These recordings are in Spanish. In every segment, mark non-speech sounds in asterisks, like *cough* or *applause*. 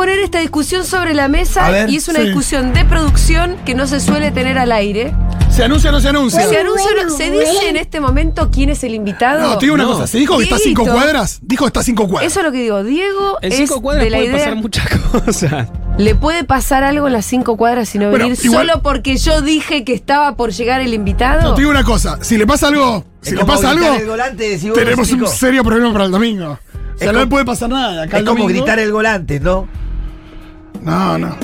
poner esta discusión sobre la mesa ver, y es una sí. discusión de producción que no se suele tener al aire. ¿Se anuncia o no se anuncia? ¿Se, anuncia o no- ¿Se dice en este momento quién es el invitado? No, te digo una No. cosa. ¿Se dijo que está a cinco cuadras? Dijo que está a cinco cuadras. Eso es lo que digo. Diego En es cinco cuadras de la puede idea. pasar muchas cosas. Le puede pasar algo en las cinco cuadras y no Bueno, venir igual- solo porque yo dije que estaba por llegar el invitado. No, te digo una cosa. Si le pasa algo, si le pasa algo, volante tenemos un serio problema para el domingo. O sea, no le puede pasar nada. Acá Es el como domingo- gritar el volante, ¿no? No, no.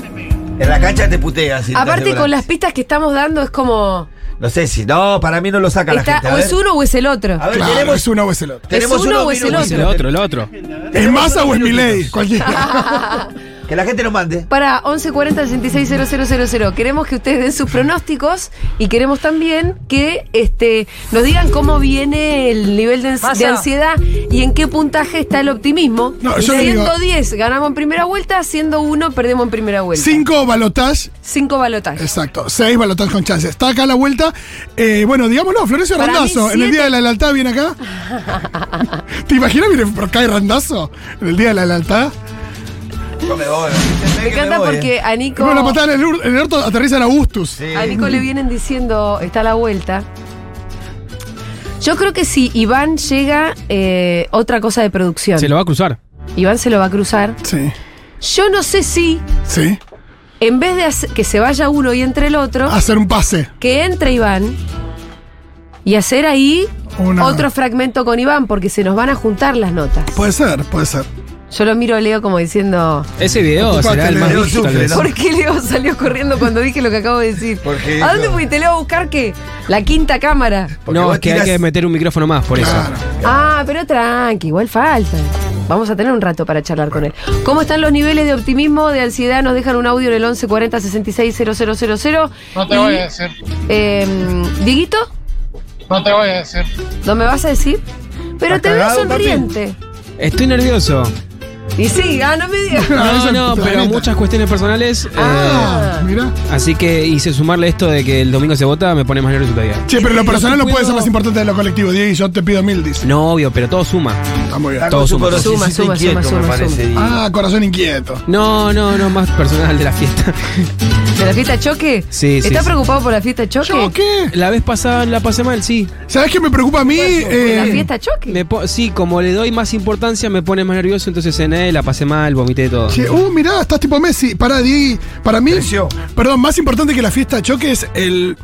En la cancha te puteas. Aparte con las pistas que estamos dando es como No sé si. No, para mí no lo saca la está, gente. A o ver, es uno o es el otro. a ver Claro, tenemos, es uno o es el otro. tenemos uno o es el minutos. Es el otro, el otro. ¿Es masa o es mi ley? minutitos. Cualquiera. *laughs* Que la gente nos mande. Para 1140 660000 queremos que ustedes den sus pronósticos y queremos también que este nos digan cómo viene el nivel de, ans- Masa. de ansiedad y en qué puntaje está el optimismo. No, yo siendo digo- 10 ganamos en primera vuelta, siendo 1 perdemos en primera vuelta. Cinco balotaje. 5 balotajes. Exacto. Seis balotaje con chances. Está acá la vuelta. Eh, bueno, digámoslo, Florencio Para Randazo. mí, En el día de la lealtad viene acá. *laughs* ¿Te imaginas viene por acá y Randazo? En el día de la lealtad. Me encanta porque a Nico, Con una patada en el, en el orto aterriza en Augustus. a Nico le vienen diciendo, está a la vuelta. Yo creo que si Iván llega, eh, otra cosa de producción. Se lo va a cruzar. Iván se lo va a cruzar. Sí. Yo no sé si, Sí. en vez de hacer- que se vaya uno y entre el otro, Hacer un pase. que entre Iván y hacer ahí Una- otro fragmento con Iván, porque se nos van a juntar las notas. Puede ser, puede ser. Yo lo miro a Leo como diciendo, Ese video será el más Leo, visto, sufre. ¿no? ¿por qué Leo salió corriendo cuando dije lo que acabo de decir? Porque ¿A dónde eso- fuiste, Leo, a buscar qué? La quinta cámara. Porque No, es que hay que meter un micrófono más, por eso. Claro. Ah, pero tranqui, igual falta. Vamos a tener un rato para charlar con él. ¿Cómo están los niveles de optimismo, de ansiedad? Nos dejan un audio en el 1140 660000. No te Y, voy a decir. eh, Dieguito, No te voy a decir. ¿no me vas a decir? Pero ¿Estás te veo papi? sonriente. Estoy nervioso. Y sí, ah, no me digas. No, *laughs* eso no, pero muchas cuestiones personales. eh, Ah. Mira. así que hice sumarle esto de que el domingo se vota, me pone más nervioso todavía. Che, pero lo personal no puedo- puede ser más importante de lo colectivo. Diego, y yo te pido mil, dice. No, obvio, pero todo suma. Está muy bien. Todo suma. Suma, suma, inquieto, suma, me suma, parece. suma. y- Ah, corazón inquieto. No, no, no, más personal de la fiesta. ¿De la fiesta choque? Sí, sí, ¿Estás sí. preocupado por la fiesta choque? ¿Yo qué? La vez pasada la pasé mal, sí. ¿Sabes qué me preocupa a mí? ¿Por la Eh, fiesta choque? Me sí, como le doy más importancia, me pone más nervioso, entonces la pasé mal, vomité todo. che, uh, mirá, estás tipo Messi. Para, Di. Para mí. Creció. Perdón, más importante que la fiesta choque es el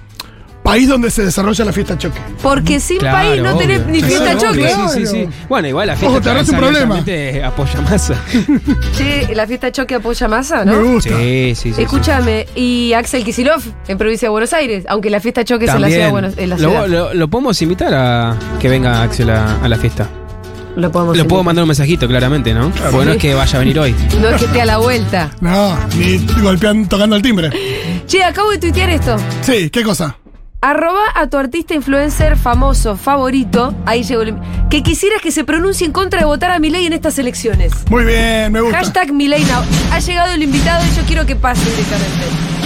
país donde se desarrolla la fiesta choque. Porque sin Claro, país no tenés obvio. ni Sí, fiesta claro, choque. obvio. Sí, sí, sí. Bueno, igual la fiesta Ojo, te agarraste un choque problema. abiertamente apoya masa. *laughs* Che, la fiesta choque apoya masa, ¿no? Me gusta. Sí, sí, sí. Escúchame, y Axel Kisilov en provincia de Buenos Aires, aunque la fiesta choque es en la ciudad de Buenos en la lo, ciudad. lo- lo podemos invitar a que venga Axel a, a la fiesta. Lo podemos Le puedo mandar un mensajito, claramente, ¿no? Porque no es que vaya a venir hoy. *laughs* No es que esté a la vuelta. No, ni golpean tocando el timbre. Che, acabo de tuitear esto. Sí, ¿qué cosa? Arroba a tu artista influencer famoso, favorito. Ahí llegó el... Que quisieras que se pronuncie en contra de votar a Milei en estas elecciones. Muy bien, me gusta. Hashtag Milei now. Ha llegado el invitado y yo quiero que pase directamente.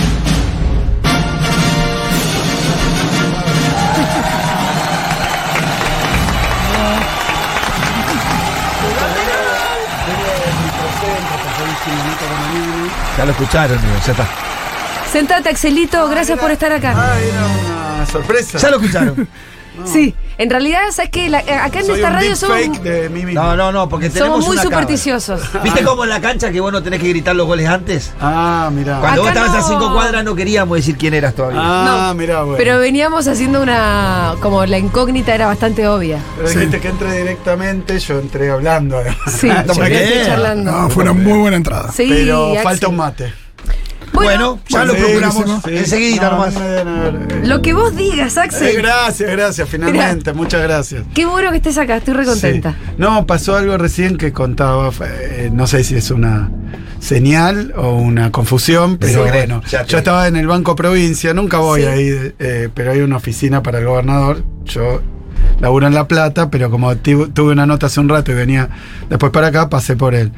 Ya lo escucharon, ya está. Sentate, Axelito. Gracias por estar acá. Ah, era una sorpresa. Ya lo escucharon. Sí, en realidad, ¿sabes qué? La- acá en Soy esta un radio somos, de mí mismo. No, no, no, porque tenemos somos muy una cámara. supersticiosos. ¿Viste cómo en la cancha que vos no tenés que gritar los goles antes? Ah, mirá. Cuando vos Acá estabas a no. cinco cuadras no queríamos decir quién eras todavía. Ah, No, mirá, bueno. Pero veníamos haciendo una. Como la incógnita era bastante obvia. Pero dijiste que entre directamente, yo entré hablando. además. Sí, *laughs* yo muy que bien. estoy charlando. No, fue una muy buena entrada. Sí, Pero Axel. falta un mate. Bueno, ya lo procuramos. No, nomás. Lo que vos digas, Eh, Axel. gracias, gracias, finalmente, muchas gracias. Qué bueno que estés acá, estoy recontenta. Sí. No, pasó algo recién que contaba, eh, no sé si es una señal o una confusión, pero Sí, bueno, ya yo estaba en el Banco Provincia, nunca voy Sí. ahí, eh, pero hay una oficina para el gobernador, yo laburo en La Plata, pero como tu- tuve una nota hace un rato y venía después para acá, pasé por el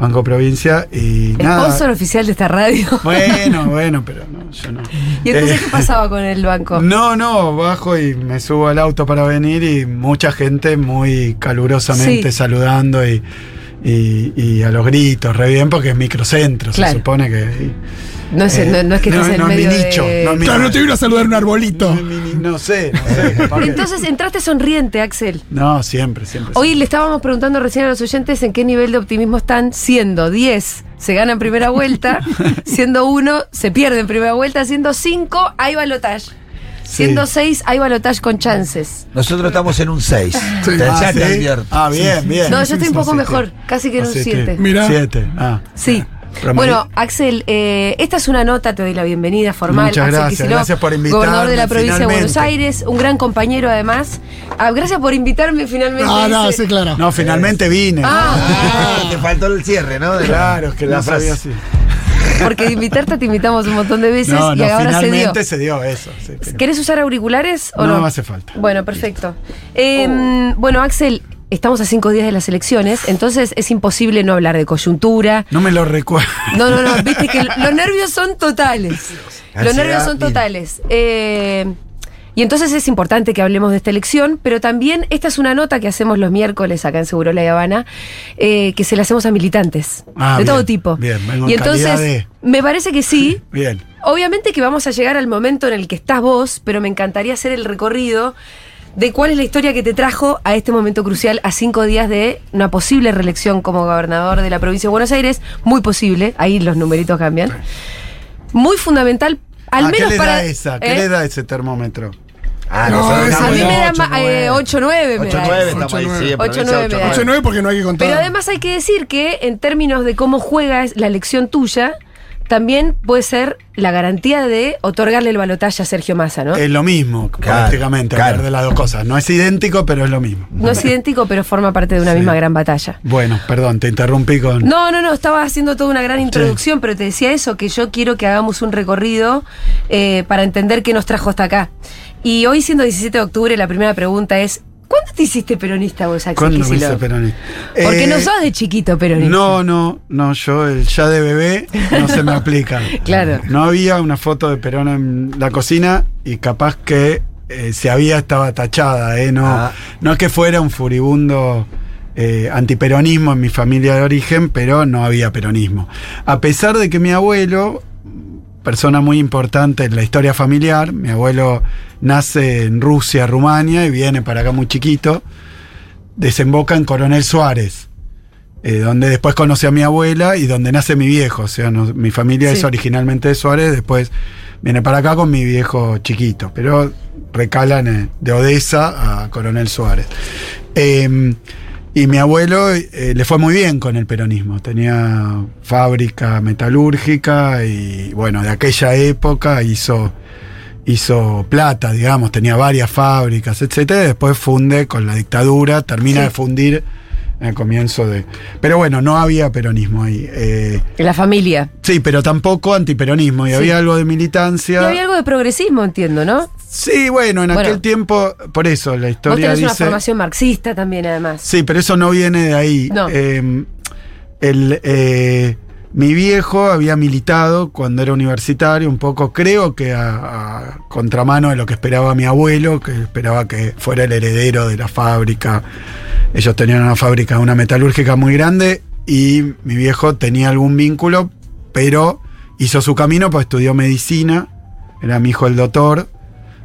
Banco Provincia y El nada. sponsor oficial de esta radio. *laughs* Bueno, bueno, pero no, yo no. ¿Y entonces Eh, qué pasaba con el banco? *laughs* no, no, bajo y me subo al auto para venir y mucha gente muy calurosamente Sí. saludando y, y, y a los gritos, re bien, porque es microcentro, Claro. se supone que. No es, eh, no, no es que no, estés en no es mi medio nicho, de... no mi- Claro, no te vino a saludar un arbolito. No, no sé, no sé. *laughs* capaz Entonces entraste sonriente, Axel. no, siempre, siempre. Hoy le estábamos preguntando recién a los oyentes en qué nivel de optimismo están, siendo 10 se gana en primera vuelta, *laughs* siendo 1 se pierde en primera vuelta, siendo 5 hay balotage. Sí. Siendo 6 hay balotage con chances. Nosotros estamos en un 6. Sí. Te, Ah, ¿sí? Ah, bien, bien. No, yo estoy un poco mejor, casi que en un así 7. Mira. Siete, ah. Sí. Bueno, Axel, eh, esta es una nota, te doy la bienvenida formal. Muchas Axel gracias, Kicillof, gracias por invitarme, Gobernador de la provincia de Buenos. Aires, un gran compañero además. Ah, gracias por invitarme finalmente. No, no, dice. sí, claro. No, finalmente vine. Ah, Ah, *laughs* te faltó el cierre, ¿no? De la- Claro, es que la frase. sabía así. porque de invitarte te invitamos un montón de veces No, y no, ahora se dio. finalmente se dio, eso. sí. ¿Querés usar auriculares o no? No hace falta. Bueno, perfecto. Eh, Bueno, Axel, estamos a cinco días de las elecciones, entonces es imposible no hablar de coyuntura. No me lo recuerdo. No, no, no, viste que los nervios son totales. Los nervios son totales. Eh, y entonces es importante que hablemos de esta elección, pero también esta es una nota que hacemos los miércoles acá en Seguro La Habana, eh, que se la hacemos a militantes Ah, de bien, todo tipo. bien, vengo y en entonces, de- me parece que sí. *laughs* Bien. Obviamente que vamos a llegar al momento en el que estás vos, pero me encantaría hacer el recorrido de cuál es la historia que te trajo a este momento crucial, a cinco días de una posible reelección como gobernador de la provincia de Buenos Aires. Muy posible, ahí los numeritos cambian. Muy fundamental, al Ah, menos ¿Qué le para. da esa? ¿Qué ¿eh? le da ese termómetro? Ah, No, nosotros esa A mí me da ocho, ma- eh, nueve. 8-9. me da 8-9 eso. estamos ahí, sí, en 8-9 provincia, me da 8-9. 8-9 porque no hay que contar. Pero además hay que decir que en términos de cómo juega la elección tuya, también puede ser la garantía de otorgarle el balotaje a Sergio Massa, ¿no? Es lo mismo, Claro, prácticamente, claro. hablar de las dos cosas. No es idéntico, pero es lo mismo. No es idéntico, pero forma parte de una Sí. misma gran batalla. Bueno, perdón, te interrumpí con. No, no, no, estaba haciendo toda una gran introducción, pero te decía eso, que yo quiero que hagamos un recorrido eh, para entender qué nos trajo hasta acá. Y hoy, siendo 17 de octubre, la primera pregunta es, ¿cuándo te hiciste peronista vos, Axel ¿Cuándo me hice peronista? Porque Eh, no sos de chiquito peronista. No, no, no, yo el ya de bebé no se me aplica. *laughs* Claro. No había una foto de Perón en la cocina y capaz que eh, si había estaba tachada, ¿eh? No, Ah. no es que fuera un furibundo eh, antiperonismo en mi familia de origen, pero no había peronismo. A pesar de que mi abuelo, persona muy importante en la historia familiar, mi abuelo nace en Rusia, Rumania y viene para acá muy chiquito, desemboca en Coronel Suárez eh, donde después conocí a mi abuela y donde nace mi viejo. O sea, no- mi familia Sí. es originalmente de Suárez, después viene para acá con mi viejo chiquito, pero recalan eh, de Odessa a Coronel Suárez. Eh, y mi abuelo eh, le fue muy bien con el peronismo. Tenía fábrica metalúrgica y bueno, de aquella época hizo, hizo plata, digamos, tenía varias fábricas, etcétera. y Después funde con la dictadura, termina Sí. de fundir el comienzo de. Pero bueno, no había peronismo ahí. eh, En la familia. sí, pero tampoco antiperonismo. Y Sí. había algo de militancia. Y había algo de progresismo, entiendo, ¿no? Sí, bueno, en Bueno. aquel tiempo, por eso la Vos historia tenés una formación marxista también, además. Sí, pero eso no viene de ahí. No. Eh, el, eh, mi viejo había militado cuando era universitario, un poco, creo que a, a contramano de lo que esperaba mi abuelo, que esperaba que fuera el heredero de la fábrica. Ellos tenían una fábrica, una metalúrgica muy grande, y mi viejo tenía algún vínculo, pero hizo su camino, pues estudió medicina, era mi hijo el doctor.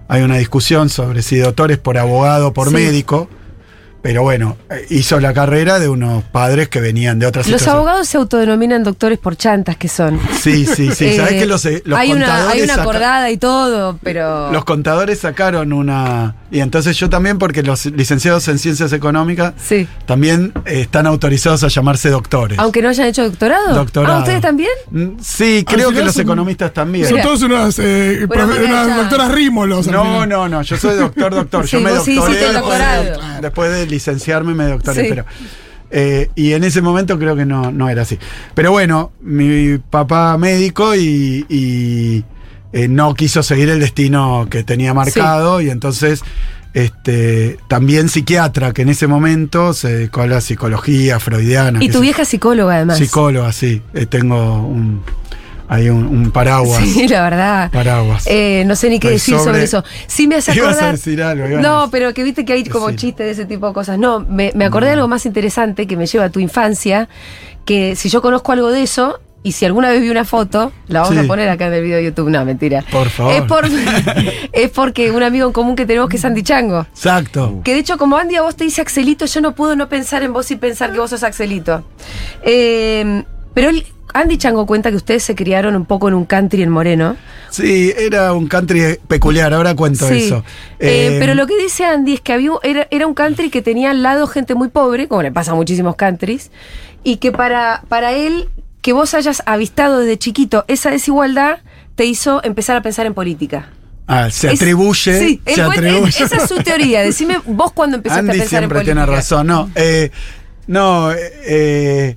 Hay una discusión sobre si doctor es por abogado o por Sí. médico. Pero bueno, eh, hizo la carrera de unos padres que venían de otras Los situaciones. abogados se autodenominan doctores por chantas que son. Sí, sí, sí. ¿Sabés Eh, que los, eh, los hay, una, contadores hay una acordada y todo, pero. Los contadores sacaron una. Y entonces yo también, porque los licenciados en ciencias económicas Sí. también eh, están autorizados a llamarse doctores. Aunque no hayan hecho doctorado. Doctorado. Ah, ¿ustedes también? Mm, Sí, creo que los son- economistas también. Son todos unas, eh, Bueno, doctoras rímolos. No, no, no, yo soy doctor, doctor. Sí, yo me sí doctoré hiciste el después, de, doctorado. después de licenciarme me doctoré, Sí. pero eh, y en ese momento creo que no, no era así. Pero bueno, mi papá médico y, y, eh, no quiso seguir el destino que tenía marcado y entonces este también psiquiatra que en ese momento se dedicó a la psicología freudiana. Y tu vieja psicóloga, además. Psicóloga, sí. Eh, tengo un, hay un, un paraguas. Sí, la verdad. Paraguas. Eh, no sé ni qué decir sobre, sobre- eso. Sí me hace *laughs* Ibas a acordar. decir algo, no, decir. pero que viste que hay como Decilo. chistes de ese tipo de cosas. No, me, me acordé de algo más interesante que me lleva a tu infancia. Que si yo conozco algo de eso. Y si alguna vez vi una foto, la vamos Sí. a poner acá en el video de YouTube. No, mentira. Por favor. Es, por, *laughs* es porque un amigo en común que tenemos que es Andy Chango. Exacto. Que de hecho, como Andy a vos te dice Axelito, yo no puedo no pensar en vos y pensar que vos sos Axelito. Eh, pero él- Andy Chango cuenta que ustedes se criaron un poco en un country en Moreno. Sí, era un country peculiar, ahora cuento Sí. eso. Eh, Eh, pero lo que dice Andy es que había, era, era un country que tenía al lado gente muy pobre, como le pasa a muchísimos countries, y que para, para él, que vos hayas avistado desde chiquito esa desigualdad, te hizo empezar a pensar en política. ah, se Es- atribuye. Sí, se atribuye. esa es su teoría. Decime vos cuando empezaste Andy a pensar en siempre política. tiene razón. No, eh, no eh,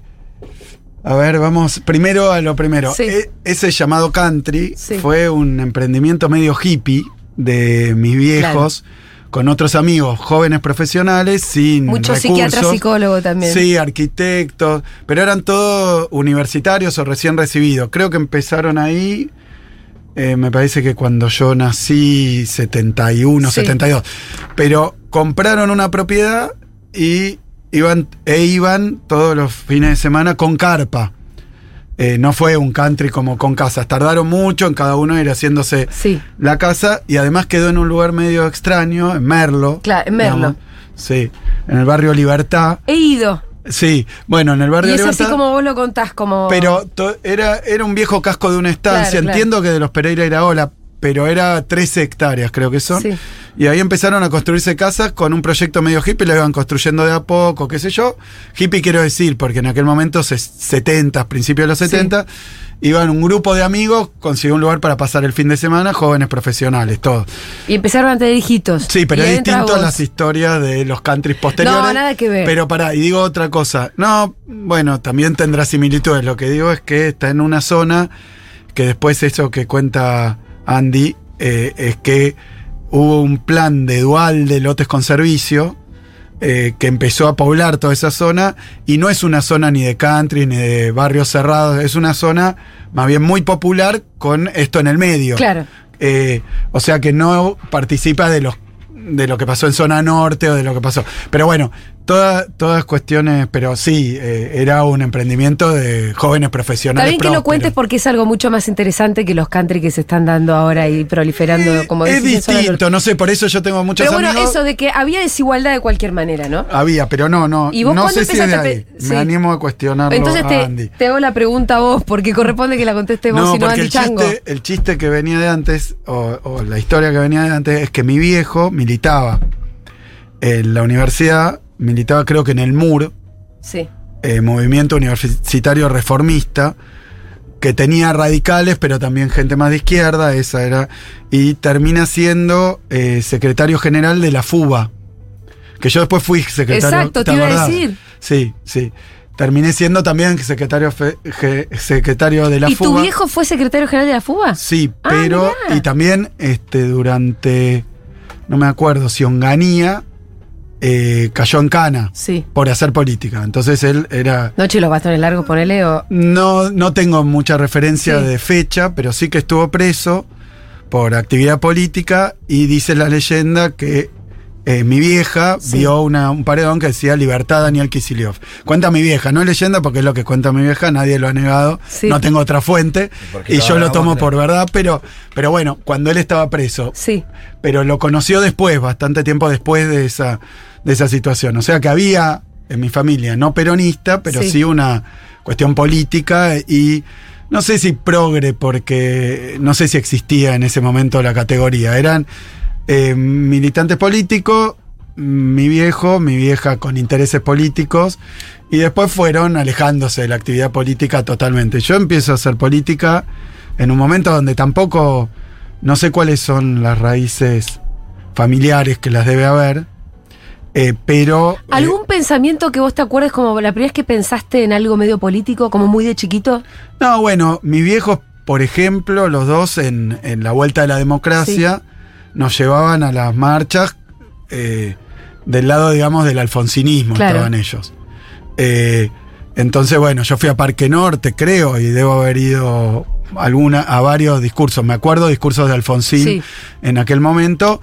a ver, vamos primero a lo primero. Sí. Eh, ese llamado country Sí. fue un emprendimiento medio hippie de mis viejos. Con otros amigos, jóvenes profesionales, sin Mucho recursos. psiquiatra, psicólogo también. Sí, arquitectos, pero eran todos universitarios o recién recibidos. Creo que empezaron ahí, eh, me parece que cuando yo nací, 71, Sí. 72. Pero compraron una propiedad y iban, e iban todos los fines de semana con carpa. Eh, no fue un country como con casas. Tardaron mucho en cada uno ir haciéndose Sí. la casa y además quedó en un lugar medio extraño, en Merlo. Claro, en Merlo. digamos. Sí, en el barrio Libertad. He ido. Sí, bueno, en el barrio Y es Libertad. así como vos lo contás, como. Pero era, era un viejo casco de una estancia. Claro, claro. Entiendo que de los Pereira era Ola, pero era 13 hectáreas, creo que son. Sí. Y ahí empezaron a construirse casas con un proyecto medio hippie, lo iban construyendo de a poco, qué sé yo. Hippie quiero decir, porque en aquel momento, se- 70, principios de los 70, iban un grupo de amigos, consiguió un lugar para pasar el fin de semana, jóvenes profesionales, todos. Y empezaron a tener hijitos. Sí, pero es distinto a las historias de los countries posteriores. No, nada que ver. Pero pará, y digo otra cosa. No, bueno, también tendrá similitudes. Lo que digo es que está en una zona que después eso que cuenta Andy eh, es que hubo un plan de dual de lotes con servicio eh, que empezó a poblar toda esa zona y no es una zona ni de country ni de barrios cerrados, es una zona más bien muy popular con esto en el medio. Claro. Eh, o sea que no participa de los de lo que pasó en zona norte o de lo que pasó. Pero bueno, toda- todas cuestiones, pero sí, eh, era un emprendimiento de jóvenes Está profesionales. bien que lo cuentes porque es algo mucho más interesante que los country que se están dando ahora y proliferando, Eh, como es distinto, no sé, por eso yo tengo muchos Pero bueno, amigos. eso de que había desigualdad de cualquier manera, ¿no? Había, pero no, no. ¿Y vos no sé si es de ahí. sí. Me animo a cuestionarlo Entonces a te, Andy. te hago la pregunta a vos, porque corresponde que la conteste vos No, y no Andy el Chango. chiste, el chiste que venía de antes, o, o la historia que venía de antes, es que mi viejo militaba en la universidad, militaba creo que en el MUR, Sí. eh, movimiento universitario reformista, que tenía radicales, pero también gente más de izquierda, esa era, y termina siendo eh, secretario general de la FUBA, que yo después fui secretario. Exacto, te iba a decir. Sí, sí. Terminé siendo también secretario, fe- ge- secretario de la ¿Y FUBA. tu viejo fue secretario general de la FUBA? Sí, Ah, pero. mirá. Y también este, durante. No me acuerdo si Onganía eh, cayó en cana Sí. por hacer política. Entonces él era. Noche y los bastones largos, ponele o. No, no tengo mucha referencia Sí. de fecha, pero sí que estuvo preso por actividad política y dice la leyenda que eh, mi vieja Sí. vio una- un paredón que decía Libertad Daniel Kicillof. Cuenta mi vieja, no es leyenda porque es lo que cuenta mi vieja, nadie lo ha negado, Sí. no tengo otra fuente Porque y yo lo tomo otra. por verdad, pero, pero bueno, cuando él estaba preso, Sí. pero lo conoció después, bastante tiempo después de esa, de esa situación. O sea que había en mi familia, no peronista, pero Sí. sí, una cuestión política y no sé si progre, porque no sé si existía en ese momento la categoría. Eran eh, militantes políticos, mi viejo, mi vieja con intereses políticos, y después fueron alejándose de la actividad política totalmente. Yo empiezo a hacer política en un momento donde tampoco, no sé cuáles son las raíces familiares que las debe haber, eh, pero... eh, ¿Algún pensamiento que vos te acuerdes como la primera vez que pensaste en algo medio político, como muy de chiquito? No, bueno, mis viejos, por ejemplo, los dos en, en la vuelta de la democracia, nos llevaban a las marchas eh, del lado, digamos, del alfonsinismo, Claro. estaban ellos. Entonces, bueno, yo fui a Parque Norte, creo, y debo haber ido alguna, a varios discursos. Me acuerdo discursos de Alfonsín Sí. en aquel momento,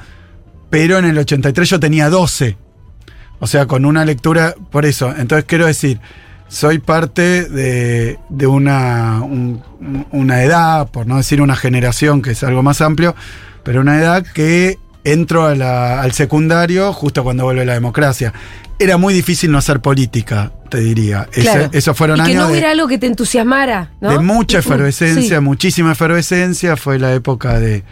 pero en el 83 yo tenía 12. O sea, con una lectura, por eso. Entonces quiero decir, soy parte de, de una, un- una edad, por no decir una generación, que es algo más amplio, pero una edad que entro a la- al secundario justo cuando vuelve la democracia. Era muy difícil no hacer política, te diría. Ese- Claro. esos fueron y que años no de- hubiera algo que te entusiasmara, ¿no? de mucha *laughs* efervescencia, Sí. muchísima efervescencia. Fue la época de,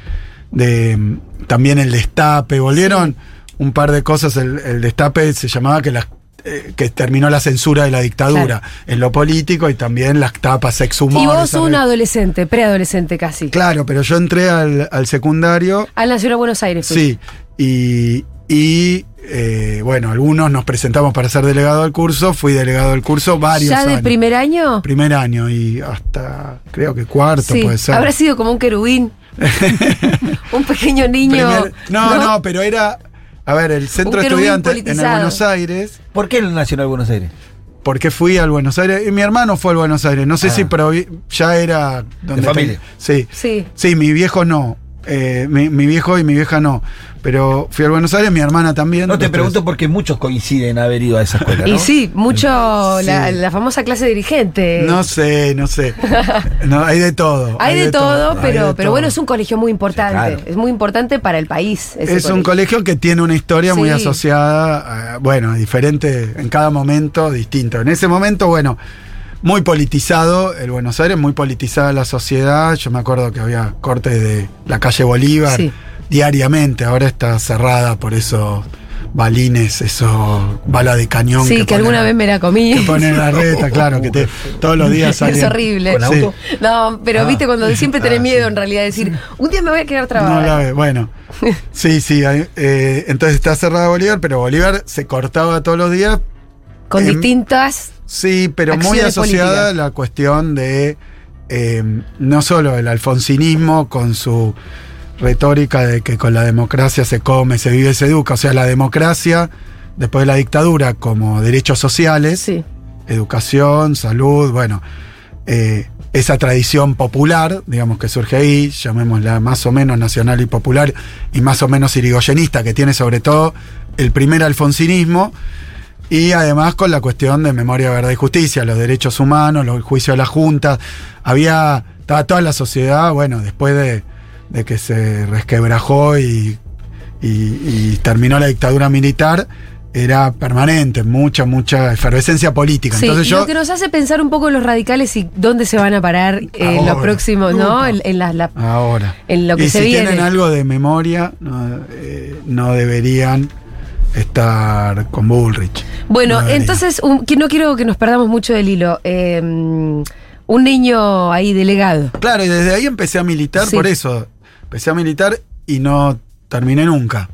de, mm, también el destape. Volvieron un par de cosas. El, el destape se llamaba que las eh, que terminó la censura de la dictadura en lo político y también las tapas sex humor. Y vos un adolescente, preadolescente casi. Claro, pero yo entré al, al secundario. Al Nacional Buenos Aires. fuiste. Sí, y, y, eh, bueno, algunos nos presentamos para ser delegado del curso. Fui delegado del curso varios ¿Ya de años. primer año? Primer año y hasta creo que cuarto Sí. puede ser. Habrá sido como un querubín. *laughs* un pequeño niño. Primer- no, no, pero era. A ver, el centro de estudiantes en el. Buenos Aires. ¿Por qué el Nacional Buenos Aires? Porque fui al Buenos Aires. Y mi hermano fue al Buenos Aires. No sé Ah. si provi- ya era. Donde familia. sí. Sí. Sí, mi viejo no. Eh, mi, mi viejo y mi vieja no. Pero fui al Buenos Aires, mi hermana también. No te pregunto porque muchos coinciden haber ido a esa escuela, ¿no? Y sí, mucho Sí. La, la famosa clase dirigente. tres. No sé, no sé. No, hay de todo. *laughs* Hay de todo, pero, de pero todo. bueno, es un colegio muy importante. Sí, claro. Es muy importante para el país. ese Es un colegio. que tiene una historia muy asociada, a, bueno, diferente en cada momento, distinto. En ese momento, bueno, muy politizado el Buenos Aires, muy politizada la sociedad. Yo me acuerdo que había cortes de la calle Bolívar Sí. Diariamente, ahora está cerrada por esos balines, esos balas de cañón. Sí, que, alguna vez me la comí. Que ponen la reta, claro, que te- *laughs* todos los días salen. Es horrible. ¿Con Sí. auto? No, pero Ah. viste cuando siempre tenés Ah, miedo sí. en realidad de decir, un día me voy a quedar trabada. No la ve, bueno. *laughs* Sí, sí. hay- eh, entonces está cerrada Bolívar, pero Bolívar se cortaba todos los días. Con distintas. Sí, pero muy asociada a la cuestión de eh, no solo el alfonsinismo con su retórica de que con la democracia se come, se vive, se educa. O sea, la democracia, después de la dictadura, como derechos sociales, Sí. educación, salud, bueno, eh, esa tradición popular, digamos que surge ahí, llamémosla más o menos nacional y popular, y más o menos irigoyenista, que tiene sobre todo el primer alfonsinismo, y además con la cuestión de memoria, verdad y justicia, los derechos humanos, los- el juicio de la Junta, había, estaba toda la sociedad, bueno, después de, de que se resquebrajó y, y- y terminó la dictadura militar, era permanente, mucha, mucha efervescencia política. Sí, Entonces y yo, lo que nos hace pensar un poco los radicales y dónde se van a parar Ahora. los próximos, ¿no? En, en las- la- ahora, en lo que y se si viene. tienen algo de memoria, no, eh, no deberían estar con Bullrich. Bueno, No entonces, un- que no quiero que nos perdamos mucho del hilo. Eh, un niño ahí delegado. Claro, y desde ahí empecé a militar, Sí. por eso. Empecé a militar y no terminé nunca.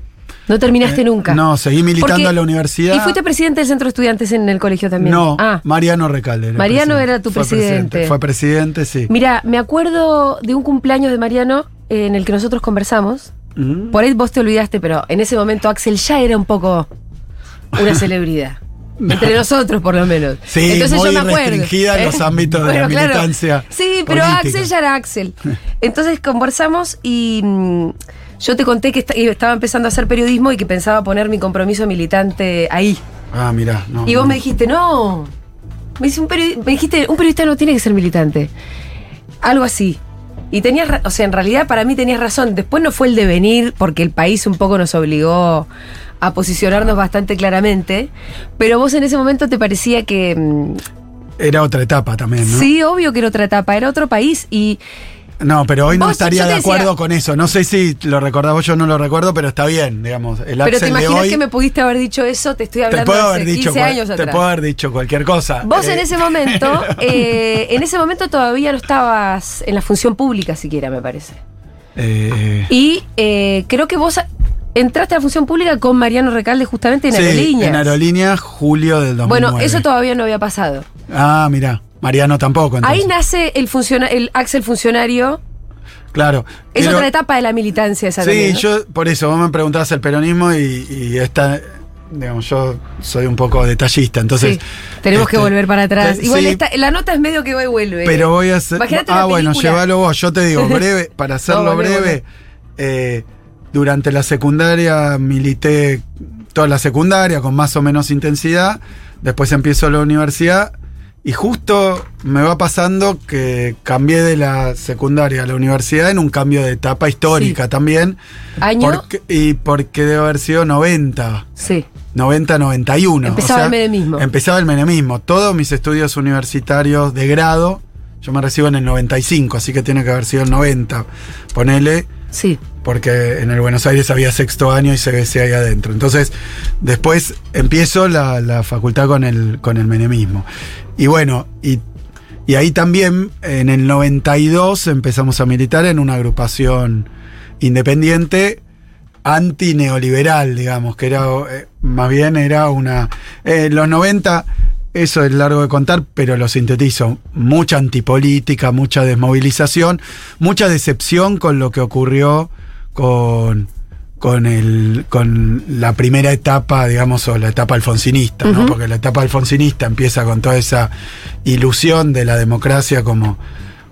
No terminaste Eh, nunca. No, seguí militando Porque- en la universidad. ¿Y fuiste presidente del centro de estudiantes en el colegio también? No, Ah, Mariano Recalde. Mariano presidente. era tu Fue presidente. Fue presidente, sí. mira, me acuerdo de un cumpleaños de Mariano eh, en el que nosotros conversamos. Mm. Por ahí vos te olvidaste, pero en ese momento Axel ya era un poco una celebridad. *laughs* Entre nosotros, por lo menos. Sí, Entonces muy yo me acuerdo. restringida en los *laughs* ámbitos de la claro. militancia Sí, pero política. Axel ya era Axel. *laughs* Entonces conversamos y mm, yo te conté que esta- que estaba empezando a hacer periodismo y que pensaba poner mi compromiso militante ahí. Ah, mirá. No, Y vos no. me dijiste, no. Me, dice, un me dijiste, un periodista no tiene que ser militante. Algo así. Y tenías, o sea, en realidad para mí tenías razón. Después no fue el devenir, porque el país un poco nos obligó a posicionarnos bastante claramente. Pero vos en ese momento te parecía que. mm, Era otra etapa también, ¿no? Sí, obvio que era otra etapa, era otro país. Y No, pero hoy no Vos, estaría te de acuerdo decía- con eso. No sé si lo recordás vos, yo no lo recuerdo, pero está bien, digamos. El pero te imaginas hoy, que me pudiste haber dicho eso, te estoy te hablando puedo de haber hace dicho 15 cual- años te atrás. puedo haber dicho cualquier cosa. Vos en Eh, ese momento, *laughs* eh, en ese momento todavía no estabas en la función pública siquiera, me parece. eh, Y creo que vos entraste a la función pública con Mariano Recalde justamente en sí, Aerolíneas. en Aerolíneas, julio del 2009. Bueno, eso todavía no había pasado. Ah, mirá. Mariano tampoco, entonces. Ahí nace el, el Axel funcionario. Claro. Es Pero- otra etapa de la militancia esa Sí, también, ¿no? yo por eso, vos me preguntabas el peronismo y, y esta digamos, yo soy un poco detallista, entonces. Sí, tenemos que este, volver para atrás. te- Igual sí, esta- la nota es medio que va y vuelve. Pero voy a hacer. Imagínate Ah, bueno, llévalo vos. Yo te digo, *laughs* breve, para hacerlo No, breve. eh, durante la secundaria milité toda la secundaria con más o menos intensidad. Después empiezo la universidad. Y justo me va pasando que cambié de la secundaria a la universidad en un cambio de etapa histórica también. ¿Año? Porque- y porque debe haber sido 90. Sí. 90-91. Empezaba el menemismo. Empezaba el menemismo. Todos mis estudios universitarios de grado, yo me recibo en el 95, así que tiene que haber sido el 90. Ponele, Sí. Porque en el Buenos Aires había sexto año y CBC ahí adentro. Entonces, después empiezo la, la facultad con el, con el menemismo. Y bueno, y, y ahí también, en el 92, empezamos a militar en una agrupación independiente antineoliberal, digamos, que era, eh, más bien era una... eh, los 90, eso es largo de contar, pero lo sintetizo, mucha antipolítica, mucha desmovilización, mucha decepción con lo que ocurrió con, con, el, con la primera etapa, digamos, o la etapa alfonsinista, ¿no? Porque la etapa alfonsinista empieza con toda esa ilusión de la democracia como,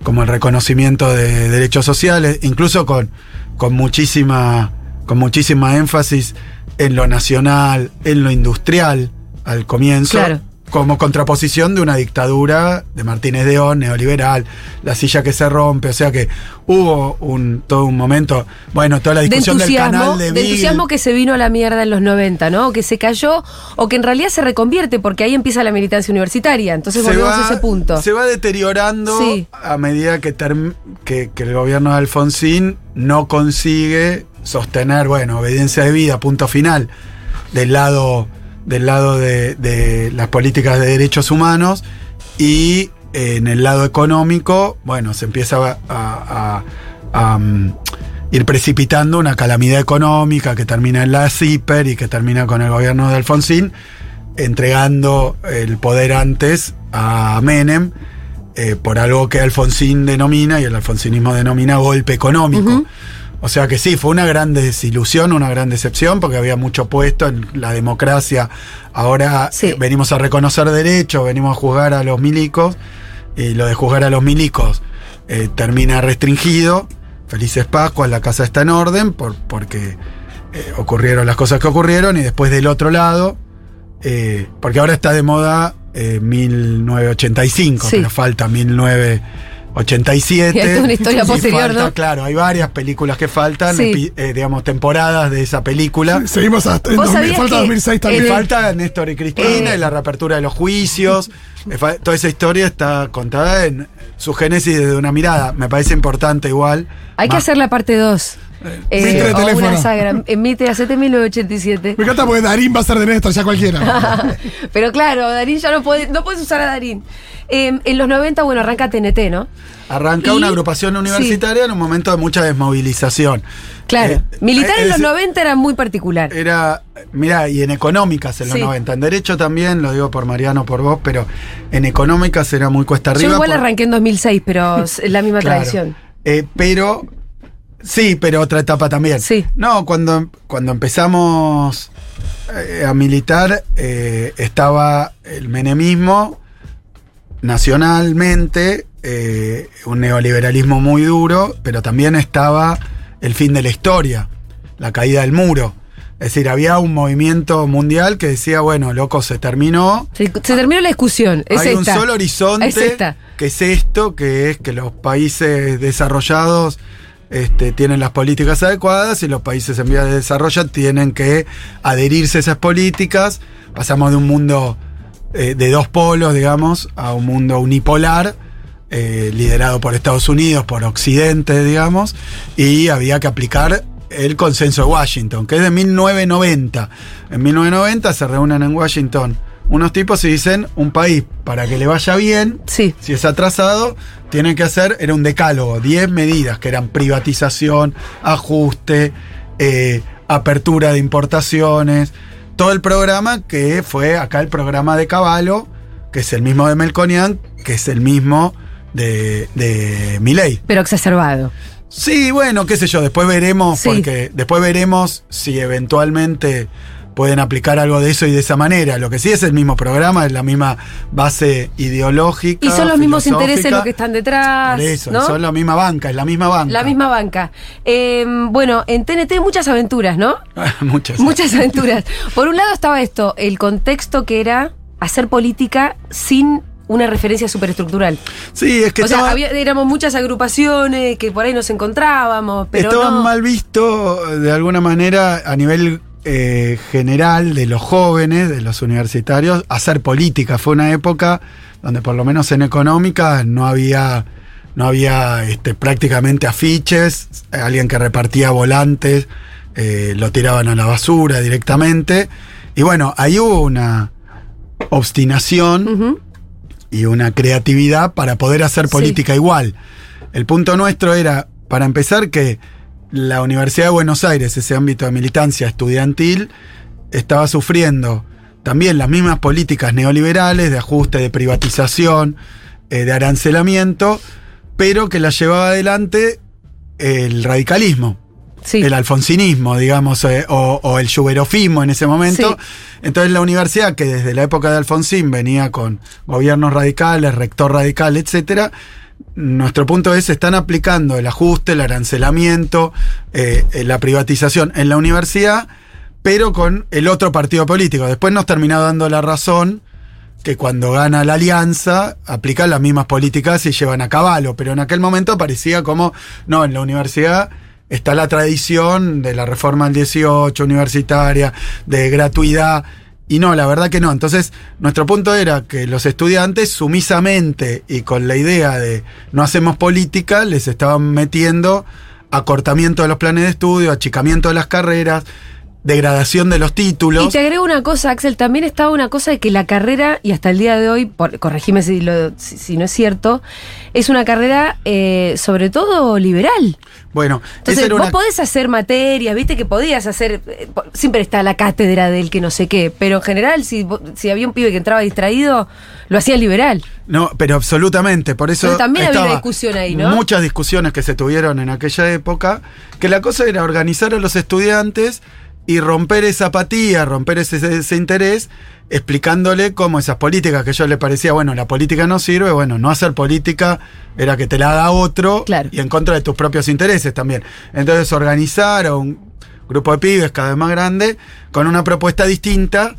como el reconocimiento de derechos sociales, incluso con, con muchísima con muchísima énfasis en lo nacional, en lo industrial al comienzo, Claro. Como contraposición de una dictadura de Martínez de Oz, neoliberal, la silla que se rompe, o sea que hubo un todo un momento, bueno, toda la De discusión del canal de, de entusiasmo que se vino a la mierda en los 90, ¿no? O que se cayó, o que en realidad se reconvierte, porque ahí empieza la militancia universitaria. Entonces volvemos a ese punto. se va deteriorando Sí. a medida que, term- que, que el gobierno de Alfonsín no consigue sostener, bueno, obediencia de vida, punto final, del lado, del lado de, las políticas de derechos humanos y eh, en el lado económico, bueno, se empieza a, a- um, ir precipitando una calamidad económica que termina en la CIPER y que termina con el gobierno de Alfonsín entregando el poder antes a Menem eh, por algo que Alfonsín denomina y el alfonsinismo denomina golpe económico. O sea que sí, fue una gran desilusión, una gran decepción, porque había mucho puesto en la democracia. Ahora sí. Eh, venimos a reconocer derechos, venimos a juzgar a los milicos, y lo de juzgar a los milicos eh, termina restringido. Felices Pascuas, la casa está en orden, por, porque eh, ocurrieron las cosas que ocurrieron, y después del otro lado, porque ahora está de moda 1985, sí. pero falta 1985. 87. Esta *laughs* es una historia posterior, falta, ¿no? Claro, hay varias películas que faltan, eh, digamos, temporadas de esa película. Seguimos hasta 2000, falta 2006 también. El, falta Néstor y Cristina, eh, la reapertura de los juicios. Eh, toda esa historia está contada en su génesis desde una mirada. Me parece importante igual. Hay que hacer la parte 2. Mitre de o teléfono. una saga. En Mitre, hacete 1987. Me encanta porque Darín va a ser de Néstor, ya cualquiera. *laughs* Pero claro, Darín ya no puede, no puedes usar a Darín. Eh, en los 90, bueno, arranca TNT, ¿no? Arranca Y- una agrupación universitaria en un momento de mucha desmovilización. Claro. Eh, Militar eh, en los es- 90 era muy particular. Era, mira, y en económicas en los Sí. 90. En derecho también, lo digo por Mariano, por vos, pero en económicas era muy cuesta arriba. Yo igual por- arranqué en 2006, pero es la misma *laughs* Claro. tradición. Eh, pero, sí, pero otra etapa también. Sí. No, cuando, cuando empezamos eh, a militar, eh, estaba el menemismo nacionalmente, eh, un neoliberalismo muy duro, pero también estaba el fin de la historia, la caída del muro. Es decir, había un movimiento mundial que decía, bueno, loco, se terminó, Se, se terminó la discusión. Es hay esta. un solo horizonte Es que es esto, que es que los países desarrollados este, tienen las políticas adecuadas y los países en vías de desarrollo tienen que adherirse a esas políticas. Pasamos de un mundo eh, de dos polos, digamos, a un mundo unipolar. eh, liderado por Estados Unidos, por Occidente, digamos, y había que aplicar el consenso de Washington, que es de 1990. En 1990 se reúnen en Washington unos tipos y dicen, un país, para que le vaya bien, Sí. si es atrasado, tiene que hacer, era un decálogo, 10 medidas, que eran privatización, ajuste, eh, apertura de importaciones, todo el programa que fue acá el programa de Caballo, que es el mismo de Melconian, que es el mismo de, de Milei. Pero exacerbado. Sí, bueno, qué sé yo, después veremos, Sí. porque después veremos si eventualmente pueden aplicar algo de eso y de esa manera. Lo que sí es el mismo programa, es la misma base ideológica. Y son los mismos intereses los que están detrás. Por eso, ¿no? son la misma banca, es la misma banca. La misma banca. Eh, bueno, en TNT muchas aventuras, ¿no? *laughs* Muchas. Muchas aventuras. Por un lado estaba esto, el contexto que era hacer política sin una referencia superestructural. Sí, es que o sea, estaba- había- éramos muchas agrupaciones que por ahí nos encontrábamos, pero Estaba no. mal visto de alguna manera a nivel eh, general de los jóvenes, de los universitarios, hacer política. Fue una época donde por lo menos en económica no había, no había este, prácticamente afiches, alguien que repartía volantes, eh, lo tiraban a la basura directamente. Y bueno, ahí hubo una obstinación y una creatividad para poder hacer Sí. política igual. El punto nuestro era, para empezar, que la Universidad de Buenos Aires, ese ámbito de militancia estudiantil, estaba sufriendo también las mismas políticas neoliberales de ajuste, de privatización, eh, de arancelamiento, pero que las llevaba adelante el radicalismo Sí. el alfonsinismo, digamos, eh, o, o el yuberofismo en ese momento. Sí. Entonces la universidad, que desde la época de Alfonsín venía con gobiernos radicales, rector radical, etcétera, nuestro punto es, están aplicando el ajuste, el arancelamiento, eh, la privatización en la universidad, pero con el otro partido político. Después nos terminó dando la razón que cuando gana la alianza aplican las mismas políticas y llevan a caballo, pero en aquel momento parecía como, no, en la universidad está la tradición de la reforma del 18 universitaria, de gratuidad, y no, la verdad que no. Entonces, nuestro punto era que los estudiantes sumisamente y con la idea de no hacemos política, les estaban metiendo acortamiento de los planes de estudio, achicamiento de las carreras, degradación de los títulos. Y te agrego una cosa, Axel, también estaba una cosa de que la carrera, y hasta el día de hoy, por, corregime si, lo- si, si no es cierto, es una carrera eh, sobre todo liberal. Bueno, Entonces, era vos una- podés hacer materias, viste que podías hacer. eh, siempre está la cátedra del que no sé qué, pero en general, si, si había un pibe que entraba distraído, lo hacía liberal. No, pero absolutamente, por eso. Pero también había estaba discusión ahí, ¿no? Muchas discusiones que se tuvieron en aquella época, que la cosa era organizar a los estudiantes y romper esa apatía, romper ese, ese interés, explicándole cómo esas políticas que yo le parecía, bueno, la política no sirve, bueno, no hacer política era que te la haga otro Claro. y en contra de tus propios intereses también. Entonces organizar a un grupo de pibes cada vez más grande con una propuesta distinta.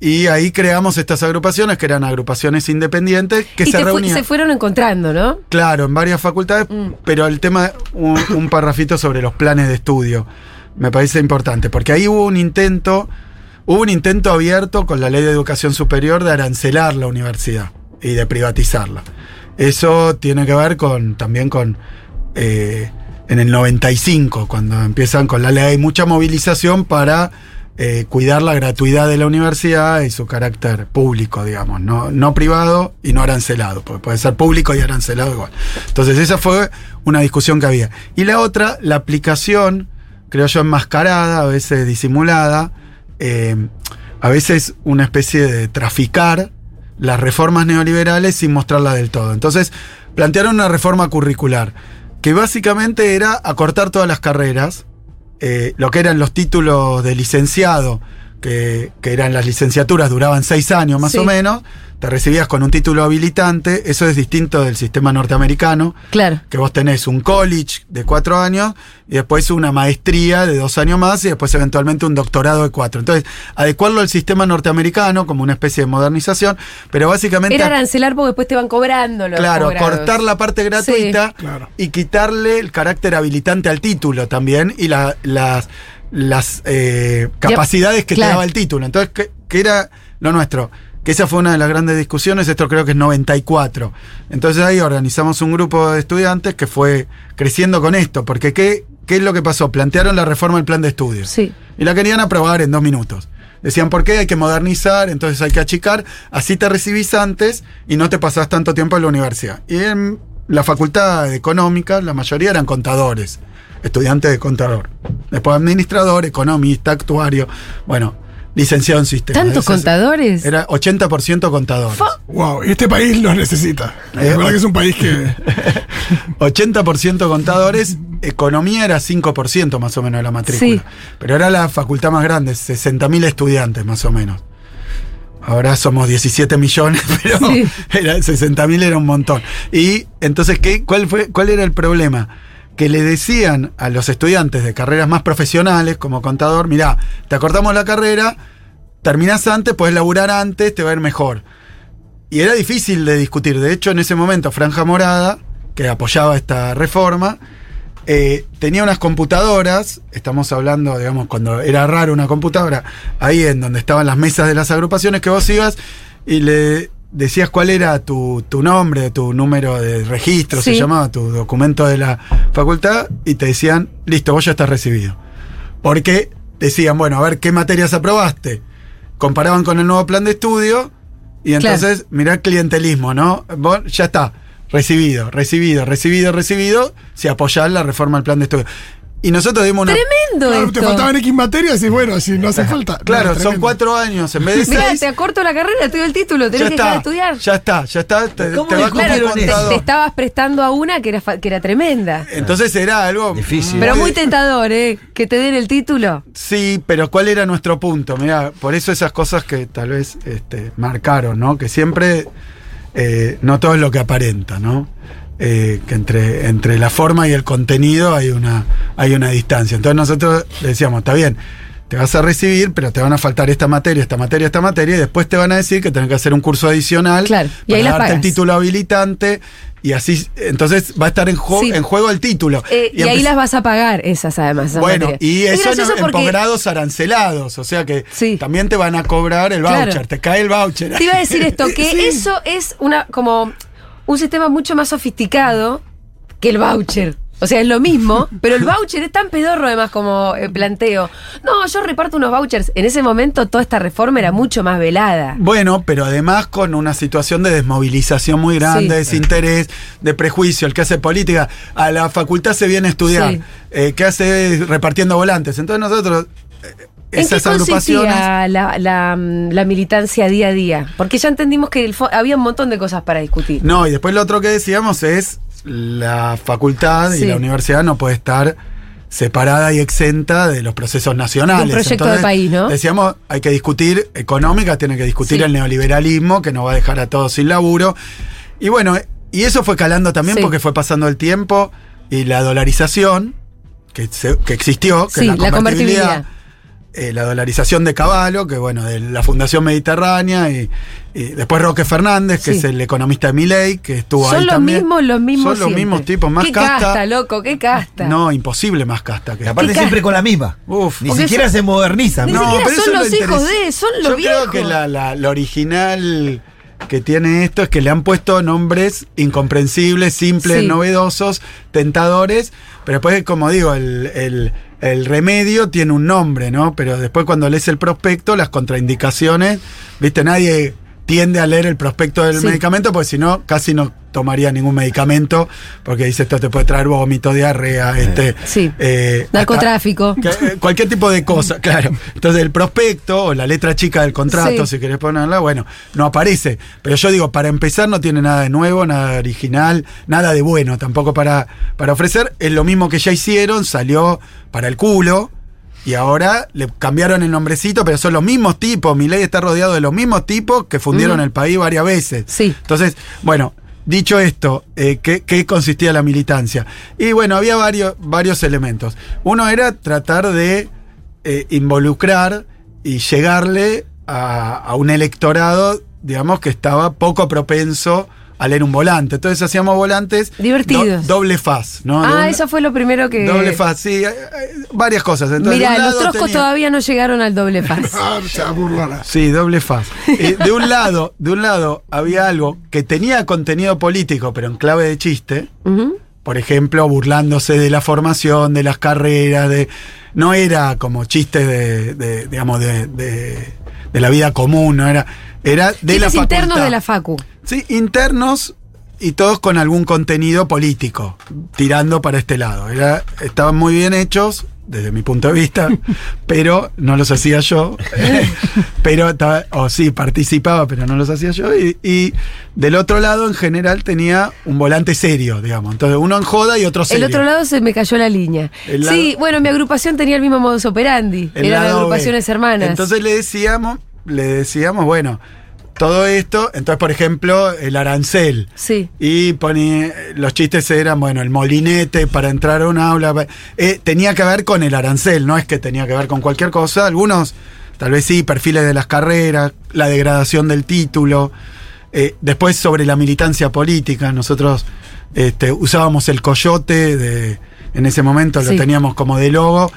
Y ahí creamos estas agrupaciones, que eran agrupaciones independientes, que y se fu- reunían. se fueron encontrando, ¿no? Claro, en varias facultades, Mm. pero el tema, un, un parrafito sobre los planes de estudio, me parece importante, porque ahí hubo un intento, hubo un intento abierto con la ley de educación superior de arancelar la universidad y de privatizarla. Eso tiene que ver con también con eh, en el 95, cuando empiezan con la ley, hay mucha movilización para eh, cuidar la gratuidad de la universidad y su carácter público, digamos, no, no privado y no arancelado, puede ser público y arancelado igual. Entonces esa fue una discusión que había. Y la otra, la aplicación, creo yo, enmascarada, a veces disimulada, eh, a veces una especie de traficar las reformas neoliberales sin mostrarla del todo. Entonces, plantearon una reforma curricular, que básicamente era acortar todas las carreras, eh, lo que eran los títulos de licenciado, que, que eran las licenciaturas, duraban seis años más Sí. o menos, te recibías con un título habilitante, eso es distinto del sistema norteamericano, Claro. que vos tenés un college de cuatro años y después una maestría de dos años más y después eventualmente un doctorado de cuatro. Entonces, adecuarlo al sistema norteamericano como una especie de modernización, pero básicamente... Era arancelar porque después te van cobrando los Claro, cortar la parte gratuita Sí. Claro. y quitarle el carácter habilitante al título también y la- las, las eh, capacidades que claro. te daba el título. Entonces, ¿qué, qué era lo nuestro? Que esa fue una de las grandes discusiones, esto creo que es 94. Entonces ahí organizamos un grupo de estudiantes que fue creciendo con esto, porque ¿qué, qué es lo que pasó? Plantearon la reforma del plan de estudios. Sí. Y la querían aprobar en dos minutos. Decían, ¿por qué? Hay que modernizar, entonces hay que achicar, así te recibís antes y no te pasás tanto tiempo en la universidad. Y en la facultad de económica, la mayoría eran contadores, estudiantes de contador. Después administrador, economista, actuario. Bueno, licenciado en sistemas. ¿Tantos es- contadores? Era 80% contadores. Wow, y este país los necesita. Eh, La verdad que es un país que. *laughs* 80% contadores, economía era 5% más o menos de la matrícula. Sí. Pero era la facultad más grande, 60.000 estudiantes más o menos. Ahora somos 17 millones, *laughs* pero Sí. era 60.000 era un montón. Y entonces, ¿qué, cuál, fue, ¿cuál era el problema? Que le decían a los estudiantes de carreras más profesionales, como contador, mirá, te acortamos la carrera, terminás antes, puedes laburar antes, te va a ir mejor. Y era difícil de discutir. De hecho, en ese momento, Franja Morada, que apoyaba esta reforma, eh, tenía unas computadoras, estamos hablando, digamos, cuando era raro una computadora, ahí en donde estaban las mesas de las agrupaciones, que vos ibas y le decías cuál era tu, tu nombre, tu número de registro, se llamaba, tu documento de la facultad, y te decían, listo, vos ya estás recibido. Porque decían, bueno, a ver qué materias aprobaste. Comparaban con el nuevo plan de estudio y Claro. entonces, mirá el clientelismo, ¿no? Vos ya está, recibido, recibido, recibido, recibido, si apoyás la reforma del plan de estudio. Y nosotros dimos una... Tremendo Claro, te faltaban X materias y bueno, si no hace falta. Claro, no, son cuatro años en vez de *laughs* Mirá, seis. te acorto la carrera, te doy el título, tenés Ya que dejar de está, estudiar. ya está, ya está. Te, ¿Cómo te vas Claro, te, te estabas prestando a una que era, que era tremenda. Entonces era algo Difícil. Pero muy tentador, ¿eh? Que te den el título. Sí, pero ¿cuál era nuestro punto? Mira, por eso esas cosas que tal vez este, marcaron, ¿no? Que siempre eh, no todo es lo que aparenta, ¿no? Eh, que entre, entre la forma y el contenido hay una, hay una distancia. Entonces nosotros le decíamos, está bien, te vas a recibir, pero te van a faltar esta materia, esta materia, esta materia, y después te van a decir que tenés que hacer un curso adicional Claro, y para ahí darte el título habilitante, y así, entonces va a estar en, jo- Sí. en juego el título. Eh, y ahí las vas a pagar, esas además. esas bueno, materias. y Es eso en, posgrados arancelados, o sea que Sí. también te van a cobrar el Claro. voucher, te cae el voucher. Te iba a decir esto, que *laughs* Sí. eso es una como un sistema mucho más sofisticado que el voucher. O sea, es lo mismo, *laughs* pero el voucher es tan pedorro además como eh, planteo. No, yo reparto unos vouchers. En ese momento toda esta reforma era mucho más velada. Bueno, pero además con una situación de desmovilización muy grande, Sí. desinterés, de prejuicio. El que hace política, a la facultad se viene a estudiar. Sí. Eh, ¿Qué hace repartiendo volantes? Entonces nosotros, eh, ¿En qué esas agrupaciones... la, la, mm, la militancia día a día? Porque ya entendimos que el había un montón de cosas para discutir. No, y después lo otro que decíamos es la facultad Sí. y la universidad no puede estar separada y exenta de los procesos nacionales. De un proyecto de país, ¿no? Decíamos, hay que discutir económicas, tiene que discutir Sí. el neoliberalismo, que nos va a dejar a todos sin laburo. Y bueno, y eso fue calando también Sí. porque fue pasando el tiempo y la dolarización, que, se- que existió, que Sí, es la convertibilidad. Eh, la dolarización de Caballo, que bueno, de la Fundación Mediterránea, y, y después Roque Fernández, que Sí. es el economista de Milei, que estuvo Son ahí los también. mismos, los mismos. Son los siempre. mismos tipos, más qué casta. loco, qué casta. No, imposible más casta que aparte ¿Qué siempre con la misma. Uf. Ni Porque siquiera son- se modernizan. Ni ¿no? siquiera pero son eso es lo los hijos de, son los Yo creo que la, la- original que tiene esto es que le han puesto nombres incomprensibles, simples, Sí. novedosos, tentadores, pero después, como digo, el, el- el remedio tiene un nombre, ¿no? Pero después cuando lees el prospecto, las contraindicaciones, viste, nadie tiende a leer el prospecto del Sí. medicamento, porque si no, casi no tomaría ningún medicamento, porque dice esto te puede traer vómito, diarrea, este... Sí. eh, Narcotráfico. que, eh, cualquier tipo de cosa, *laughs* claro. Entonces el prospecto o la letra chica del contrato, Sí. si querés ponerla, bueno, no aparece. Pero yo digo, para empezar no tiene nada de nuevo, nada de original, nada de bueno tampoco para, para ofrecer. Es lo mismo que ya hicieron, salió para el culo. Y ahora le cambiaron el nombrecito, pero son los mismos tipos. Mi ley está rodeado de los mismos tipos que fundieron Mm. el país varias veces. Sí. Entonces, bueno, dicho esto, eh, ¿qué, qué consistía la militancia? Y bueno, había varios, varios elementos. Uno era tratar de eh, involucrar y llegarle a, a un electorado, digamos, que estaba poco propenso a leer un volante. Entonces hacíamos volantes Divertidos. do- doble faz, ¿no? Ah, eso fue lo primero que. Doble faz, sí, eh, eh, varias cosas. Entonces, un los troscos tenía- todavía no llegaron al doble *laughs* faz. Ah. Sí, doble faz. Eh, de un lado, de un lado había algo que tenía contenido político, pero en clave de chiste. Por ejemplo, burlándose de la formación, de las carreras, de. No era como chistes de, de, digamos, de, de- de la vida común, no era. Era de la Chistes internos facultad. de la Facu. Sí, internos y todos con algún contenido político, tirando para este lado. Era, estaban muy bien hechos desde mi punto de vista, *laughs* pero no los hacía yo. *laughs* pero, o sí, participaba, pero no los hacía yo. Y, y del otro lado, en general, tenía un volante serio, digamos. Entonces, uno en joda y otro El serio. otro lado se me cayó la línea. El lado- Sí, bueno, mi agrupación tenía el mismo modus operandi. El Eran B. agrupaciones hermanas. Entonces le decíamos, le decíamos, bueno, todo esto, entonces, por ejemplo, el arancel. sí. Y ponía, los chistes eran, bueno, el molinete para entrar a un aula. eh, tenía que ver con el arancel, no es que tenía que ver con cualquier cosa. Algunos, tal vez sí, perfiles de las carreras, la degradación del título. Eh, después sobre la militancia política, nosotros este, usábamos el coyote, de, en ese momento Sí. lo teníamos como de logo,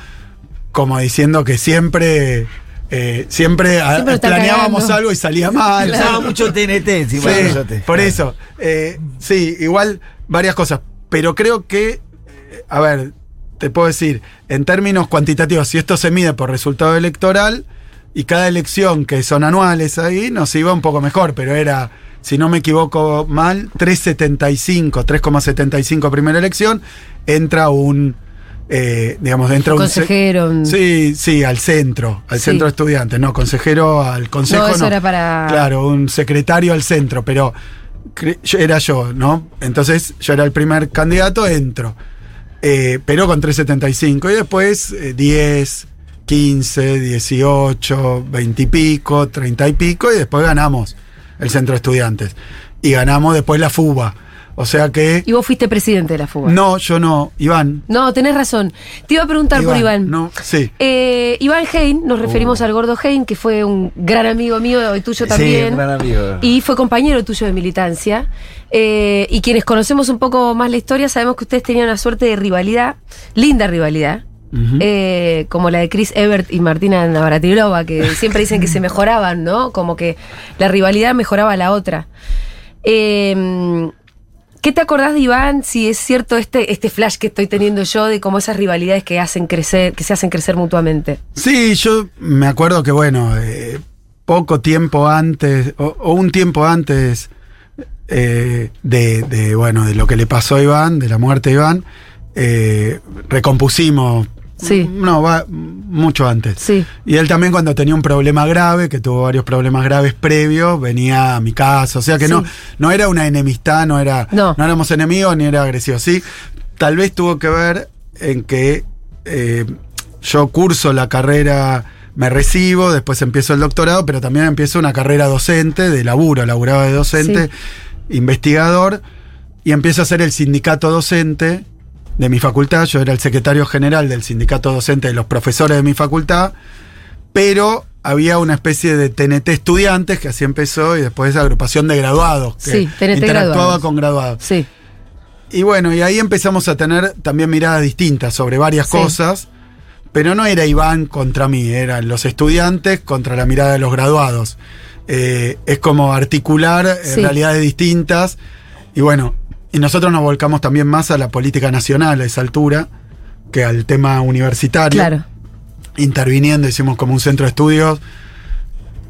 como diciendo que siempre... eh, siempre, a- Siempre lo está planeábamos cagando. algo y salía mal. Usaba mucho TNT Sí, nosotros. por eso. Eh, sí, igual varias cosas. Pero creo que, eh, a ver, te puedo decir, en términos cuantitativos, si esto se mide por resultado electoral y cada elección, que son anuales ahí, nos iba un poco mejor, pero era, si no me equivoco mal, 3,75, 3,75 primera elección, entra un, eh, digamos, entra Un un... se- consejero, un- Sí, sí, al centro, al Sí. centro de estudiantes, no, consejero al consejo. No, eso era para- Claro, un secretario al centro, pero era yo, ¿no? Entonces yo era el primer candidato, entro. Eh, pero con 375. Y después eh, 10, 15, 18, 20 y pico, 30 y pico, y después ganamos el centro de estudiantes. Y ganamos después la FUBA. O sea que. Y vos fuiste presidente de la fuga. No, yo no, Iván. No, tenés razón. Te iba a preguntar por Iván. No, sí. Eh, Iván Hein, nos referimos Uh. al gordo Hein, que fue un gran amigo mío y tuyo también. Sí, un gran amigo. Y fue compañero tuyo de militancia. Eh, y quienes conocemos un poco más la historia sabemos que ustedes tenían una suerte de rivalidad, linda rivalidad, eh, como la de Chris Evert y Martina Navratilova, que siempre dicen que se mejoraban, ¿no? Como que la rivalidad mejoraba a la otra. Eh, ¿Qué te acordás de Iván? Si es cierto este, este flash que estoy teniendo yo de cómo esas rivalidades que hacen crecer, que se hacen crecer mutuamente. Sí, yo me acuerdo que, bueno, eh, poco tiempo antes, o, un tiempo antes eh, de, de, bueno, de lo que le pasó a Iván, de la muerte de Iván, eh, recompusimos. Sí. No, va mucho antes. Sí. Y él también cuando tenía un problema grave, que tuvo varios problemas graves previos, venía a mi casa. O sea que Sí. no, no era una enemistad, no era, No. éramos enemigos ni era agresivo. Sí, tal vez tuvo que ver en que eh, yo curso la carrera, me recibo, después empiezo el doctorado, pero también empiezo una carrera docente, de laburo, laburaba de docente, investigador, y empiezo a hacer el sindicato docente de mi facultad. Yo era el secretario general del sindicato docente de los profesores de mi facultad, pero había una especie de TNT estudiantes, que así empezó, y después agrupación de graduados, que Sí, TNT interactuaba graduados. con graduados. Sí. Y bueno, y ahí empezamos a tener también miradas distintas sobre varias Sí. cosas, pero no era Iván contra mí, eran los estudiantes contra la mirada de los graduados. Eh, es como articular Sí. realidades distintas. Y bueno, y nosotros nos volcamos también más a la política nacional a esa altura que al tema universitario. Claro. Interviniendo, hicimos como un centro de estudios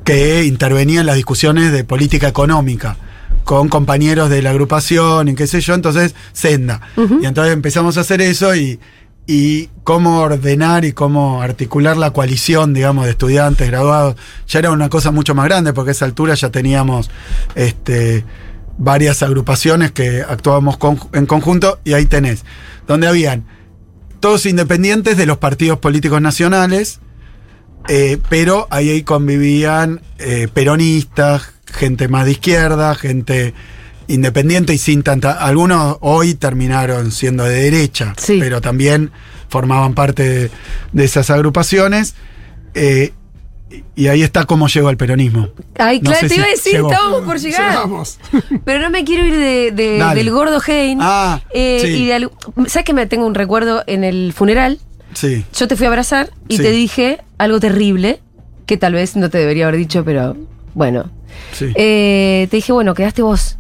que intervenía en las discusiones de política económica con compañeros de la agrupación y qué sé yo, entonces senda. Y entonces empezamos a hacer eso y, y cómo ordenar y cómo articular la coalición, digamos, de estudiantes, graduados, ya era una cosa mucho más grande porque a esa altura ya teníamos este, varias agrupaciones que actuábamos con- en conjunto y ahí tenés, donde habían todos independientes de los partidos políticos nacionales, eh, pero ahí, ahí convivían eh, peronistas, gente más de izquierda, gente independiente y sin tanta. Algunos hoy terminaron siendo de derecha, Sí. pero también formaban parte de, de esas agrupaciones. eh, y- ahí está cómo llegó al peronismo. Ay, No claro, te iba a decir, llegó. estábamos por llegar. Llegamos. *laughs* Pero no me quiero ir de, de- del gordo Hein. Ah, Eh, sí. y de algo- ¿Sabes que me tengo un recuerdo en el funeral? Sí. Yo te fui a abrazar y Sí. te dije algo terrible, que tal vez no te debería haber dicho, pero bueno. sí. Eh, te dije, bueno, quedaste vos.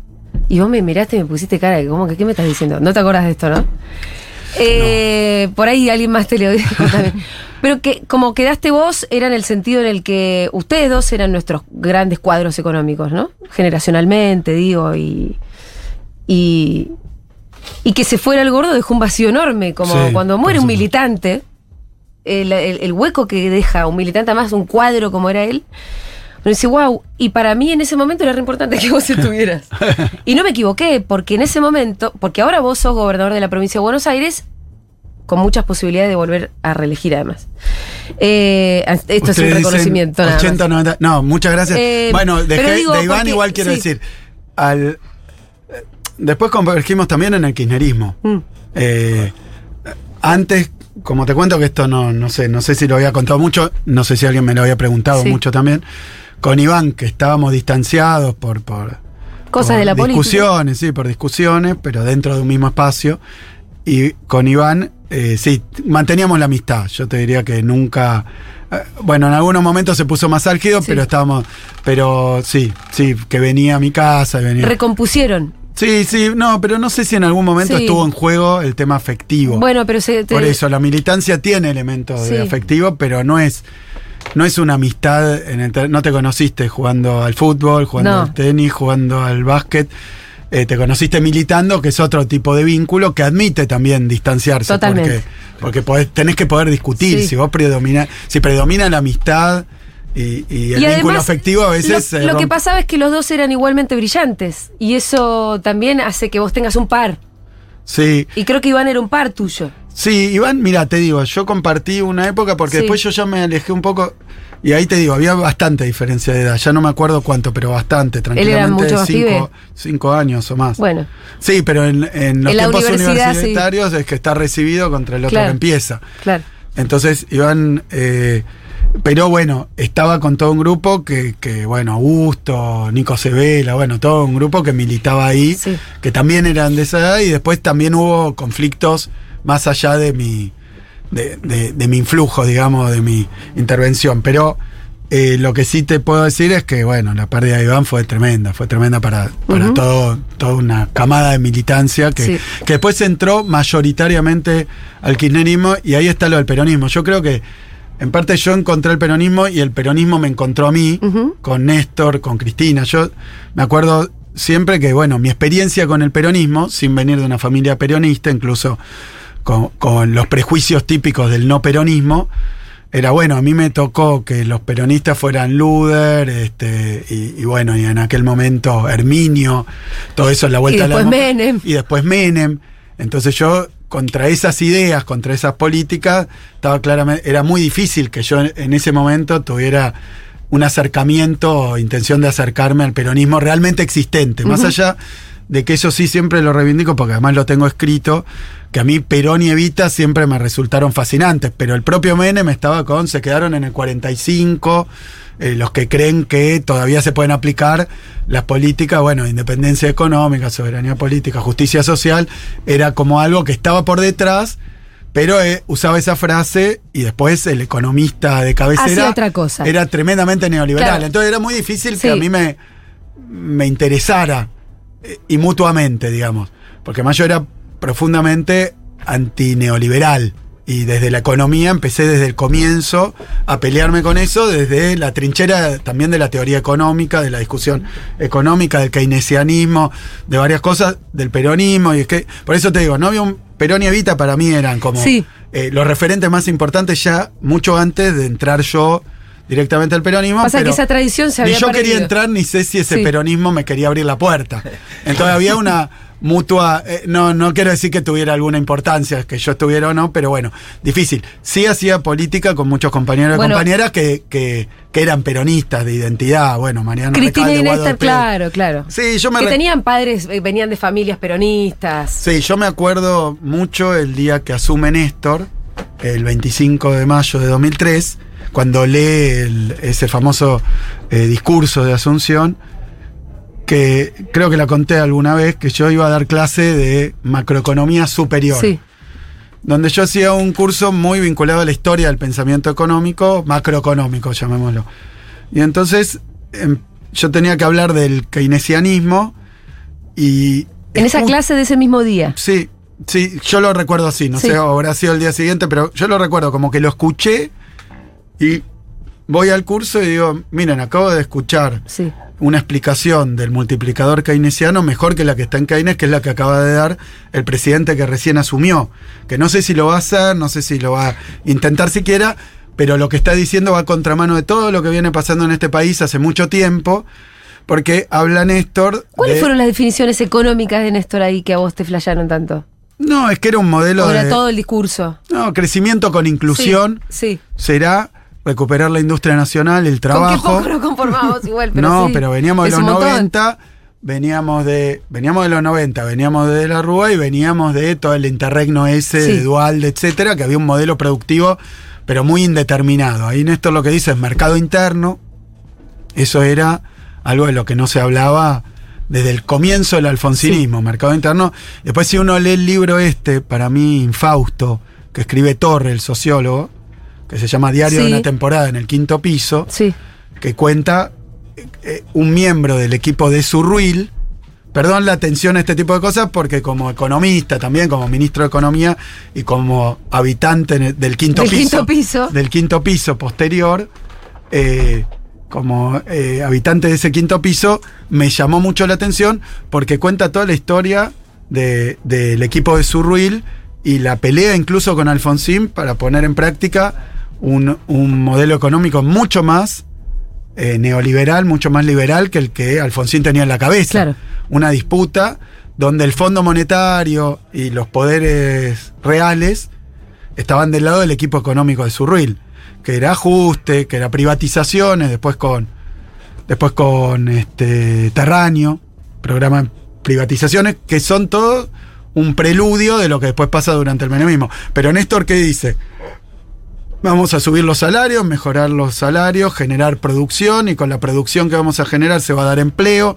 Y vos me miraste y me pusiste cara de, ¿cómo que qué me estás diciendo? No te acuerdas de esto, ¿no? Eh, Por ahí alguien más te lo dijo *laughs* también. Pero que como quedaste vos era en el sentido en el que ustedes dos eran nuestros grandes cuadros económicos, ¿no? Generacionalmente, digo, y. Y, y que se fuera el gordo dejó un vacío enorme, como Sí, cuando muere un militante, el, el- el hueco que deja un militante, más un cuadro como era él. Me dice, wow, y para mí en ese momento era re importante que vos estuvieras. *laughs* y no me equivoqué, porque en ese momento, porque ahora vos sos gobernador de la provincia de Buenos Aires, con muchas posibilidades de volver a reelegir además. Eh, esto es un reconocimiento. nada más. 80, 90. No, muchas gracias. Eh, bueno, de, digo, de Iván porque- igual quiero sí. decir. Al, eh, después convergimos también en el kirchnerismo. Mm. Eh, antes, como te cuento que esto no, no sé, no sé si lo había contado mucho, no sé si alguien me lo había preguntado Sí. mucho también. Con Iván, que estábamos distanciados por, por Cosas por de la política. discusiones, sí, por discusiones, pero dentro de un mismo espacio. Y con Iván, eh, sí, manteníamos la amistad. Yo te diría que nunca. eh, Bueno, en algunos momentos se puso más álgido, Sí. pero estábamos. Pero sí, sí, que venía a mi casa. Venía. Recompusieron. sí, sí, no, pero no sé si en algún momento Sí. estuvo en juego el tema afectivo. Bueno, pero se, te- Por eso, la militancia tiene elementos Sí. de afectivo, pero no es. No es una amistad, en el no te conociste jugando al fútbol, jugando No. al tenis, jugando al básquet. Eh, te conociste militando, que es otro tipo de vínculo que admite también distanciarse. Totalmente. Porque, porque podés- tenés que poder discutir. Sí. Si vos predomina, si predomina la amistad y, y el Y vínculo además, afectivo, a veces. Lo, lo que pasaba es que los dos eran igualmente brillantes. Y eso también hace que vos tengas un par. Sí, Y creo que Iván era un par tuyo. Sí, Iván, mira, te digo, yo compartí una época porque Sí. después yo ya me alejé un poco. Y ahí te digo, había bastante diferencia de edad. Ya no me acuerdo cuánto, pero bastante, tranquilamente. mucho cinco, años o más. Bueno, Sí, pero en, en los En tiempos universitarios es que está recibido contra el otro Claro. que empieza. claro. Entonces, Iván. eh, pero bueno, estaba con todo un grupo que, que, bueno, Augusto, Nico Cebela, bueno, todo un grupo que militaba ahí, Sí. que también eran de esa edad y después también hubo conflictos más allá de mi, de, de- de mi influjo, digamos, de mi intervención. Pero eh, lo que sí te puedo decir es que, bueno, la pérdida de Iván fue tremenda, fue tremenda para, para todo, toda una camada de militancia que, Sí. que después entró mayoritariamente al kirchnerismo y ahí está lo del peronismo. Yo creo que en parte yo encontré el peronismo y el peronismo me encontró a mí, con Néstor, con Cristina. Yo me acuerdo siempre que, bueno, mi experiencia con el peronismo, sin venir de una familia peronista, incluso con, con los prejuicios típicos del no peronismo, era bueno, a mí me tocó que los peronistas fueran Luder, este, y, y bueno, y en aquel momento Herminio, todo eso en la vuelta Y a la después democ- Menem. Y después Menem. Entonces yo, contra esas ideas, contra esas políticas, estaba claramente, era muy difícil que yo en, ese momento tuviera un acercamiento o intención de acercarme al peronismo realmente existente. Más allá de que eso sí siempre lo reivindico, porque además lo tengo escrito, que a mí Perón y Evita siempre me resultaron fascinantes, pero el propio Menem estaba con, se quedaron en el 45, eh, los que creen que todavía se pueden aplicar las políticas, bueno, independencia económica, soberanía política, justicia social, era como algo que estaba por detrás, pero eh, usaba esa frase y después el economista de cabecera otra cosa. era tremendamente neoliberal. Claro. Entonces era muy difícil Sí. que a mí me, me interesara y mutuamente, digamos. Porque más yo era profundamente antineoliberal. Y desde la economía empecé desde el comienzo a pelearme con eso, desde la trinchera también de la teoría económica, de la discusión económica, del keynesianismo, de varias cosas, del peronismo. Y es que, por eso te digo, no había un. Perón y Evita para mí eran como Sí. eh, los referentes más importantes ya mucho antes de entrar yo directamente al peronismo. Pasa que esa tradición se ni había yo quería entrar ni sé si ese Sí. peronismo me quería abrir la puerta. *laughs* Entonces había una mutua, eh, no, no quiero decir que tuviera alguna importancia, que yo estuviera o no, pero bueno, difícil. Sí hacía política con muchos compañeros y Bueno. compañeras que, que, que eran peronistas de identidad. Bueno, Mariano Cristina Recalde, y Néstor, claro, claro. Sí, yo me Que tenían padres, eh, venían de familias peronistas. Sí, yo me acuerdo mucho el día que asume Néstor, el 25 de mayo de 2003, cuando lee el- ese famoso eh, discurso de Asunción, que creo que la conté alguna vez, que yo iba a dar clase de macroeconomía superior, Sí. donde yo hacía un curso muy vinculado a la historia del pensamiento económico, macroeconómico, llamémoslo. Y entonces em, yo tenía que hablar del keynesianismo y... En esa clase de ese mismo día. Sí, sí, yo lo recuerdo así, no Sí. sé, habrá sido el día siguiente, pero yo lo recuerdo como que lo escuché y voy al curso y digo, miren, acabo de escuchar Sí. una explicación del multiplicador keynesiano mejor que la que está en Keynes, que es la que acaba de dar el presidente que recién asumió. Que no sé si lo va a hacer, no sé si lo va a intentar siquiera, pero lo que está diciendo va a contramano de todo lo que viene pasando en este país hace mucho tiempo, porque habla Néstor. ¿Cuáles de- fueron las definiciones económicas de Néstor ahí que a vos te flayaron tanto? No, es que era un modelo ¿O era de. todo el discurso? No, crecimiento con inclusión Sí. será recuperar la industria nacional, el Con qué trabajo. poco nos conformamos igual, pero *laughs* no, sí. pero veníamos de los un montón. 90, veníamos de veníamos de los 90, veníamos de la Rúa y veníamos de todo el interregno ese, Sí. de Dualde, etcétera, que había un modelo productivo, pero muy indeterminado. Ahí Néstor lo que dice es mercado interno. Eso era algo de lo que no se hablaba desde el comienzo del alfonsinismo, mercado interno. Después, si uno lee el libro este, para mí, infausto, que escribe Torre, el sociólogo, que se llama Diario de una temporada en el quinto piso, Sí. que cuenta eh, un miembro del equipo de Surruil. Perdón la atención a este tipo de cosas porque como economista también, como ministro de Economía y como habitante el- del quinto Del piso. quinto piso. Del quinto piso posterior, eh, como eh, habitante de ese quinto piso, me llamó mucho la atención porque cuenta toda la historia de- del equipo de Surruil y la pelea incluso con Alfonsín para poner en práctica un, un modelo económico mucho más eh, neoliberal, mucho más liberal que el que Alfonsín tenía en la cabeza. Claro. Una disputa donde el Fondo Monetario y los poderes reales estaban del lado del equipo económico de Surruil, que era ajuste, que era privatizaciones, después con después con este Terraño, programa de privatizaciones, que son todo un preludio de lo que después pasa durante el menemismo. Pero Néstor, ¿qué dice? Vamos a subir los salarios, mejorar los salarios, generar producción y con la producción que vamos a generar se va a dar empleo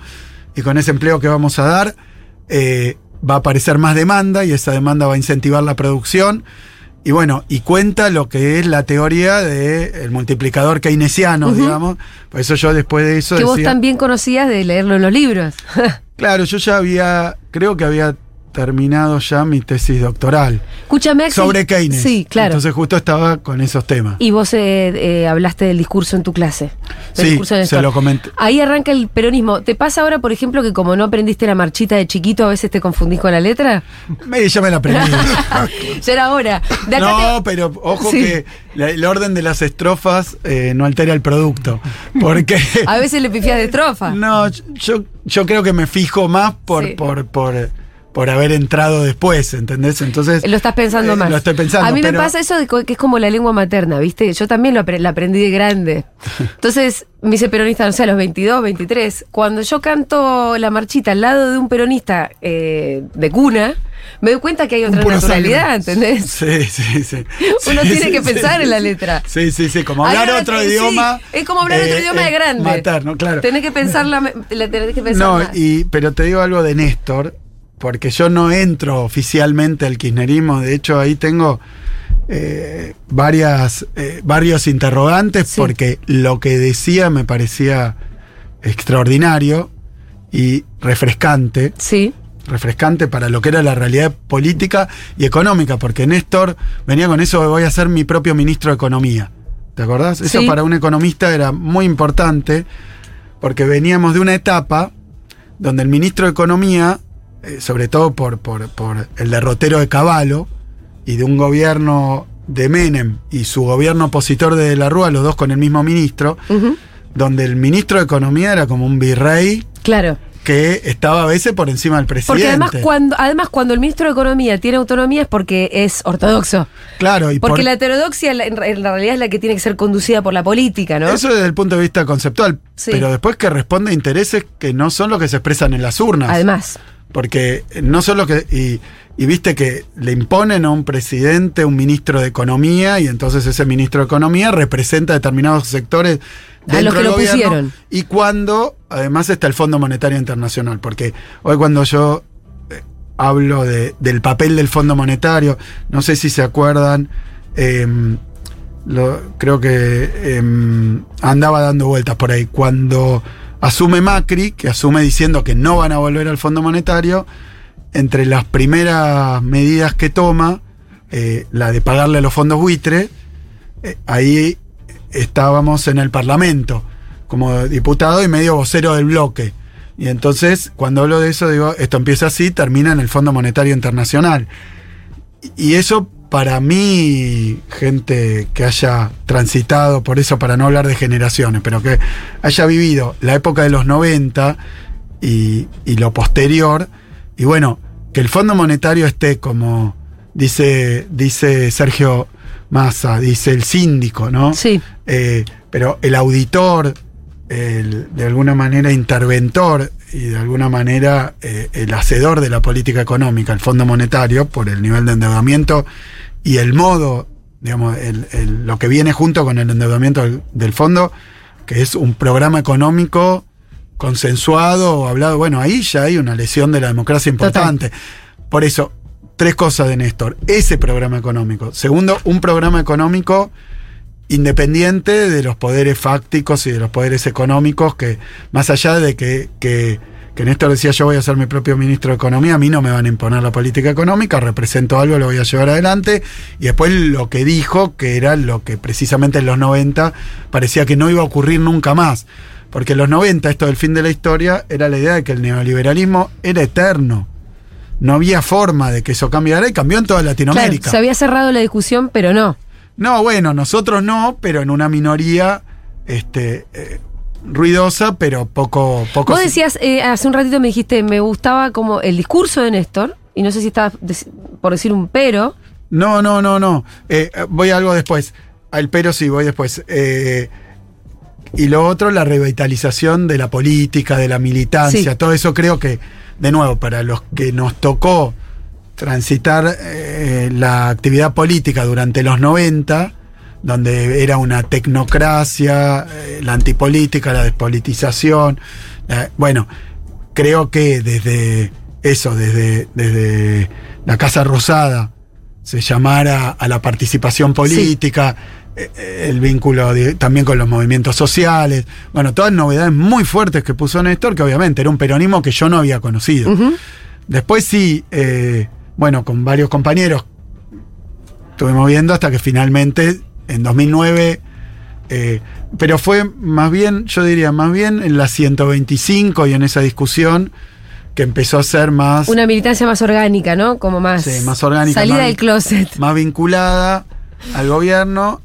y con ese empleo que vamos a dar eh, va a aparecer más demanda y esa demanda va a incentivar la producción. Y bueno, y cuenta lo que es la teoría del multiplicador keynesiano, digamos. Por eso yo después de eso Que vos también conocías de leerlo en los libros. *laughs* Claro, yo ya había, creo que había terminado ya mi tesis doctoral Escúchame, Axel. sobre Keynes. Sí, claro. Entonces justo estaba con esos temas. y vos eh, eh, hablaste del discurso en tu clase. Del Sí, discurso se lo comenté. Ahí arranca el peronismo. ¿Te pasa ahora, por ejemplo, que como no aprendiste la marchita de chiquito, a veces te confundís con la letra? Me, ya me la aprendí. *laughs* ya era hora. De acá no, te- pero ojo Sí. que la- el orden de las estrofas eh, no altera el producto. Porque. *laughs* A veces le pifias de estrofa. *laughs* No, yo, yo creo que me fijo más por, Sí. por, por, por haber entrado después, ¿entendés? Entonces. Lo estás pensando eh, más. Lo estoy pensando. A mí me pasa eso de que es como la lengua materna, ¿viste? Yo también lo la aprendí de grande. *laughs* Entonces, me hice peronista, no sé, a los 22, 23. Cuando yo canto la marchita al lado de un peronista eh, de cuna, me doy cuenta que hay otra naturalidad, sangre. ¿entendés? Sí, sí, sí. *laughs* Uno Sí, tiene sí, que pensar sí, en la letra. Sí, sí, sí, como hablar otro idioma. es como hablar otro eh, idioma de grande. Materno, claro. Tenés que pensar la, la tenés que pensar No, más. y, pero te digo algo de Néstor, porque yo no entro oficialmente al kirchnerismo, de hecho ahí tengo eh, varias, eh, varios interrogantes, Sí. porque lo que decía me parecía extraordinario y refrescante, Sí. refrescante para lo que era la realidad política y económica, porque Néstor venía con eso de voy a ser mi propio ministro de Economía. ¿Te acordás? Eso para un economista era muy importante, porque veníamos de una etapa donde el ministro de Economía, eh, sobre todo por, por, por el derrotero de Caballo y de un gobierno de Menem y su gobierno opositor de De la Rúa, los dos con el mismo ministro, donde el ministro de Economía era como un virrey Claro. que estaba a veces por encima del presidente. Porque además cuando, además cuando el ministro de Economía tiene autonomía es porque es ortodoxo. Claro, y Porque por- la heterodoxia en, re- en realidad es la que tiene que ser conducida por la política, ¿no? Eso desde el punto de vista conceptual, Sí. pero después que responde a intereses que no son los que se expresan en las urnas. Además. Porque no son los que. Y, y viste que le imponen a un presidente un ministro de Economía, y entonces ese ministro de Economía representa determinados sectores A dentro los que del lo gobierno. pusieron. Y cuando, además, está el Fondo Monetario Internacional. Porque hoy, cuando yo eh, hablo de- del papel del Fondo Monetario, no sé si se acuerdan. em, lo- creo que em, andaba dando vueltas por ahí. Cuando asume Macri, que asume diciendo que no van a volver al Fondo Monetario, entre las primeras medidas que toma, eh, la de pagarle a los fondos buitre, eh, ahí estábamos en el Parlamento, como diputado y medio vocero del bloque. Y entonces, cuando hablo de eso, digo, esto empieza así, termina en el Fondo Monetario Internacional. Y eso para mí, gente que haya transitado por eso, para no hablar de generaciones, pero que haya vivido la época de los 90 y, y lo posterior, y bueno, que el Fondo Monetario esté como dice, dice Sergio Massa, dice el síndico, ¿no? Sí. Eh, pero el auditor, el, de alguna manera interventor y de alguna manera eh, el hacedor de la política económica, el Fondo Monetario, por el nivel de endeudamiento y el modo, digamos, el- el- lo que viene junto con el endeudamiento del, del fondo, que es un programa económico consensuado o hablado. Bueno, ahí ya hay una lesión de la democracia importante. Por eso, tres cosas de Néstor. Ese programa económico. Segundo, un programa económico independiente de los poderes fácticos y de los poderes económicos, que más allá de que, que, que Néstor decía yo voy a ser mi propio ministro de Economía, a mí no me van a imponer la política económica, represento algo, lo voy a llevar adelante, y después lo que dijo, que era lo que precisamente en los 90 parecía que no iba a ocurrir nunca más, porque en los 90, esto del fin de la historia, era la idea de que el neoliberalismo era eterno. No había forma de que eso cambiara y cambió en toda Claro, Latinoamérica. se había cerrado la discusión, pero no. No, bueno, nosotros no, pero en una minoría este, eh, ruidosa, pero poco... poco Vos decías, eh, hace un ratito me dijiste, me gustaba como el discurso de Néstor, y no sé si estabas por decir un pero. No, no, no, no. Eh, voy a algo después. Al pero sí, voy después. Eh, y lo otro, la revitalización de la política, de la militancia, Sí. todo eso creo que, de nuevo, para los que nos tocó transitar la actividad política durante los 90, donde era una tecnocracia, eh, la antipolítica, la despolitización. eh, bueno, creo que desde eso, desde, desde la Casa Rosada, se llamara a la participación política, eh, eh, el vínculo de- también con los movimientos sociales, bueno, todas novedades muy fuertes que puso Néstor, que obviamente era un peronismo que yo no había conocido. Después sí, eh, bueno, con varios compañeros estuvimos viendo hasta que finalmente en 2009, eh, pero fue más bien, yo diría, más bien en la 125 y en esa discusión que empezó a ser más, Una militancia más orgánica, ¿no? Como más. Sí, más orgánica, Salida más- del closet. más vinculada al gobierno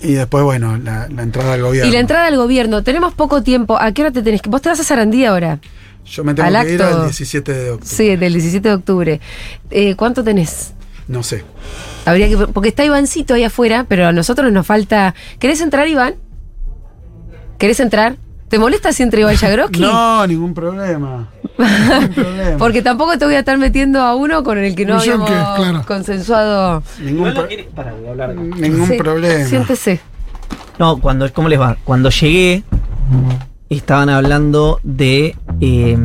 y después, bueno, la, la entrada al gobierno. Y la entrada al gobierno, tenemos poco tiempo. ¿A qué hora te tenés que.? Vos te vas a Sarandí ahora. Yo me tengo al que ir acto. al 17 de octubre. Sí, del 17 de octubre. Eh, ¿Cuánto tenés? No sé. Habría que. Porque está Ivancito ahí afuera, pero a nosotros nos falta. ¿Querés entrar, Iván? ¿Querés entrar? ¿Te molesta si entra Iván Yagroski? *laughs* No, ningún problema. Ningún *laughs* problema. Porque tampoco te voy a estar metiendo a uno con el que no habíamos claro. consensuado. Ningún, pro- Para, hablar. ningún Sí, problema. Siéntese. No, cuando, ¿cómo les va? Cuando llegué, estaban hablando de. eh,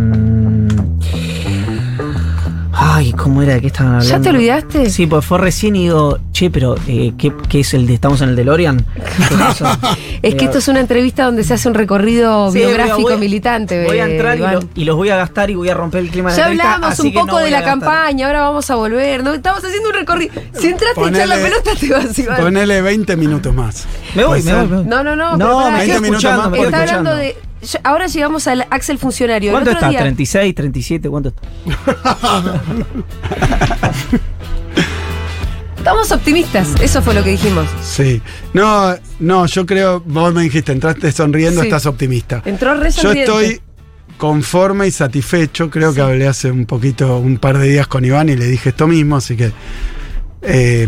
ay, ¿cómo era? ¿De qué estaban hablando? ¿Ya te olvidaste? Sí, pues fue recién y digo, che, pero eh, ¿qué, qué es el de estamos en el DeLorean? *laughs* Es que esto es una entrevista donde se hace un recorrido Sí, biográfico voy a- militante. Voy a eh, entrar y, lo- y los voy a gastar y voy a romper el clima de la Ya entrevista, hablamos así un poco no de la campaña, ahora vamos a volver. ¿no? Estamos haciendo un recorrido. Si entraste a echar la pelota, te vas, Iván. Ponele 20 minutos más. Me voy, me voy. No, no, no. No, pero pará, me 20 quedo minutos más, me Está hablando de. ahora llegamos al Axel Funcionario. El ¿Cuánto otro está? día- ¿36, 37? ¿Cuánto está? *laughs* *laughs* Estamos optimistas. Eso fue lo que dijimos. Sí. No, no, yo creo, vos me dijiste, entraste sonriendo, Sí. estás optimista. Entró re Yo sonriente. estoy conforme y satisfecho. Creo que hablé hace un poquito, un par de días con Iván y le dije esto mismo, así que. eh,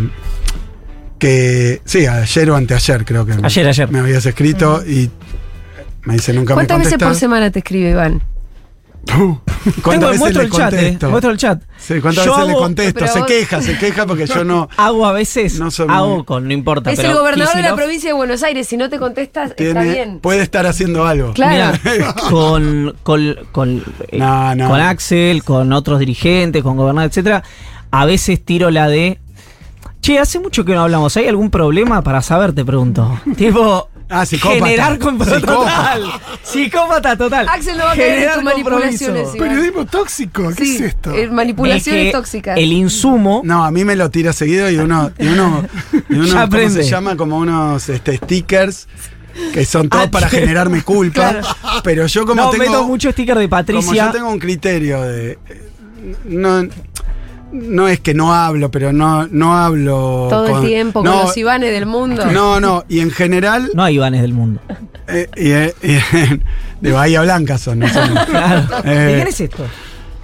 que sí, ayer o anteayer creo que Ayer, ayer. me habías escrito y me dice nunca me ¿Cuántas veces por contestas. semana te escribe Iván? ¿Cuántas Tengo- veces muestro le el chat, eh, contesto? muestro el chat. Sí, ¿cuántas Yo veces le hago- contesto? pero Se vos- queja, se queja porque yo no. Hago a veces, No soy hago muy- con, no importa. Es pero el gobernador de la provincia de Buenos Aires. Si no te contestas, está bien. puede estar haciendo algo. Claro. Mirá, *laughs* con, con, con, eh, No, no. con Axel, con otros dirigentes, con gobernadores, etcétera, a veces tiro la de. Che, hace mucho que no hablamos. ¿Hay algún problema para saber? Te pregunto. *laughs* tipo. Ah, psicópata. Generar compromiso. Psicópata. Total. Psicópata total. Axel no va a caer en Generar tus manipulaciones. Iván. Periodismo tóxico, ¿qué Sí, es esto? eh, manipulaciones Es que tóxicas. El insumo. No, a mí me lo tira seguido y uno, y uno, y uno *laughs* Ya ¿cómo aprende. se llama? Como unos este, stickers que son todos Ah, para generarme culpa. Claro. Pero yo como no, tengo. meto mucho sticker de Como Patricia. yo tengo un criterio de. eh, No, no es que no hablo, pero no, no hablo. Todo con- el tiempo con no, los Ivanes del mundo. No, no, y en general. No hay Ivanes del mundo. *laughs* eh, y, eh, y- de Bahía Blanca son, no son. *laughs* Claro. Eh, ¿De quién es esto?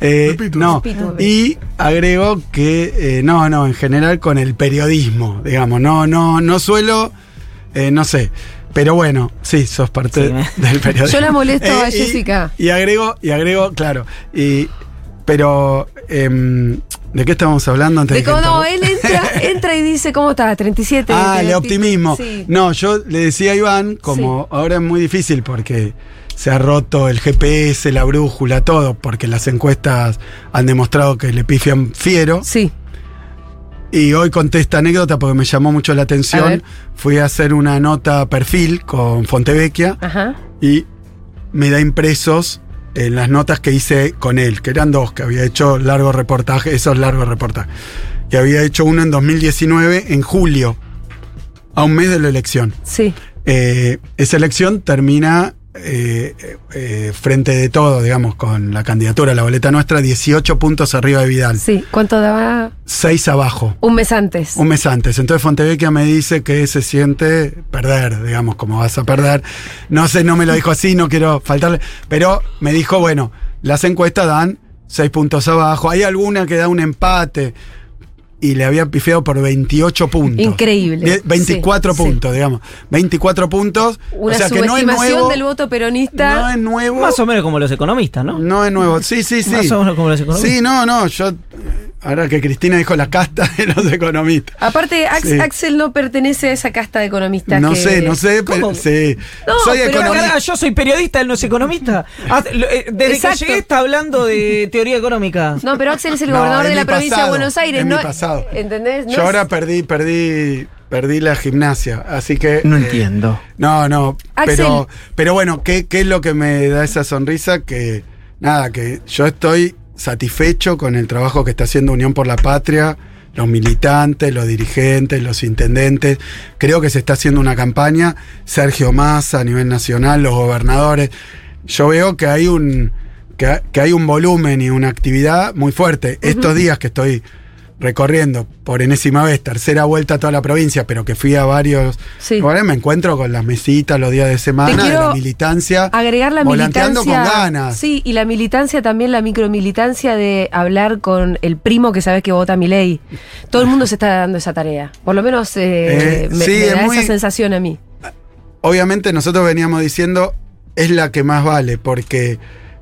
Eh, no, y agrego que eh, no, no, en general con el periodismo, digamos, no, no, no suelo, eh, no sé, pero bueno, sí, sos parte Sí, me- del *laughs* periodismo. Yo la molesto a y- Jessica. Y, agrego, y agrego, claro, y, pero, em, ¿de qué estábamos hablando antes De de, que no, él entra, *laughs* entra y dice, ¿cómo estás? 37. Ah, el 20. optimismo. Sí. No, yo le decía a Iván, como ahora es muy difícil porque se ha roto el GPS, la brújula, todo, porque las encuestas han demostrado que le pifian fiero. Sí. Y hoy conté esta anécdota porque me llamó mucho la atención. Fui a hacer una nota perfil con Fontevecchia Ajá. y me da impresos en las notas que hice con él, que eran dos, que había hecho largos reportajes, esos largos reportajes. Que había hecho uno en 2019, en julio, a un mes de la elección. Sí. Eh, esa elección termina eh, eh, frente de todo, digamos, con la candidatura a la boleta nuestra, 18 puntos arriba de Vidal, Sí. ¿Cuánto daba? 6 abajo. Un mes antes. Un mes antes. Entonces Fontevecchia me dice que se siente perder, digamos, como vas a perder. No sé, no me lo dijo así, no quiero faltarle. Pero me dijo, bueno, las encuestas dan seis puntos abajo. Hay alguna que da un empate. Y le había pifiado por 28 puntos. Increíble. Die- 24 Sí, sí. puntos, digamos. 24 puntos. Una o sea que no es subestimación nuevo. del voto peronista. No es nuevo. Más o menos como los economistas, ¿no? No es nuevo. Sí, sí, sí. Más o menos como los economistas. Sí, no, no. Yo. Ahora que Cristina dijo la casta *laughs* de los economistas. Aparte, Ax- Sí. Axel no pertenece a esa casta de economistas. No que- sé, no sé, ¿Cómo? pero sí. No, Soy pero economista. carajo, yo soy periodista, él no es economista. Ah, eh, Desde Exacto. que llegué está hablando de teoría económica. No, pero Axel es el No, gobernador de la provincia pasado, de Buenos Aires. no, pasado. ¿Entendés? No Yo es- ahora perdí, perdí, perdí la gimnasia, así que. No eh, entiendo. No, no. Axel. Pero, pero bueno, ¿qué, ¿qué es lo que me da esa sonrisa? Que nada, que yo estoy satisfecho con el trabajo que está haciendo Unión por la Patria, los militantes, los dirigentes, los intendentes. Creo que se está haciendo una campaña. Sergio Massa a nivel nacional, los gobernadores. Yo veo que hay un, que, que hay un volumen y una actividad muy fuerte. Estos días que estoy recorriendo por enésima vez, tercera vuelta a toda la provincia, pero que fui a varios Sí. lugares, me encuentro con las mesitas los días de semana, de la militancia. agregar la volanteando militancia. con ganas. Sí, y la militancia también, la micromilitancia de hablar con el primo que sabes que vota mi ley. Todo el mundo se está dando esa tarea. Por lo menos eh, Eh, me, sí, me es da muy- esa sensación a mí. Obviamente nosotros veníamos diciendo es la que más vale, porque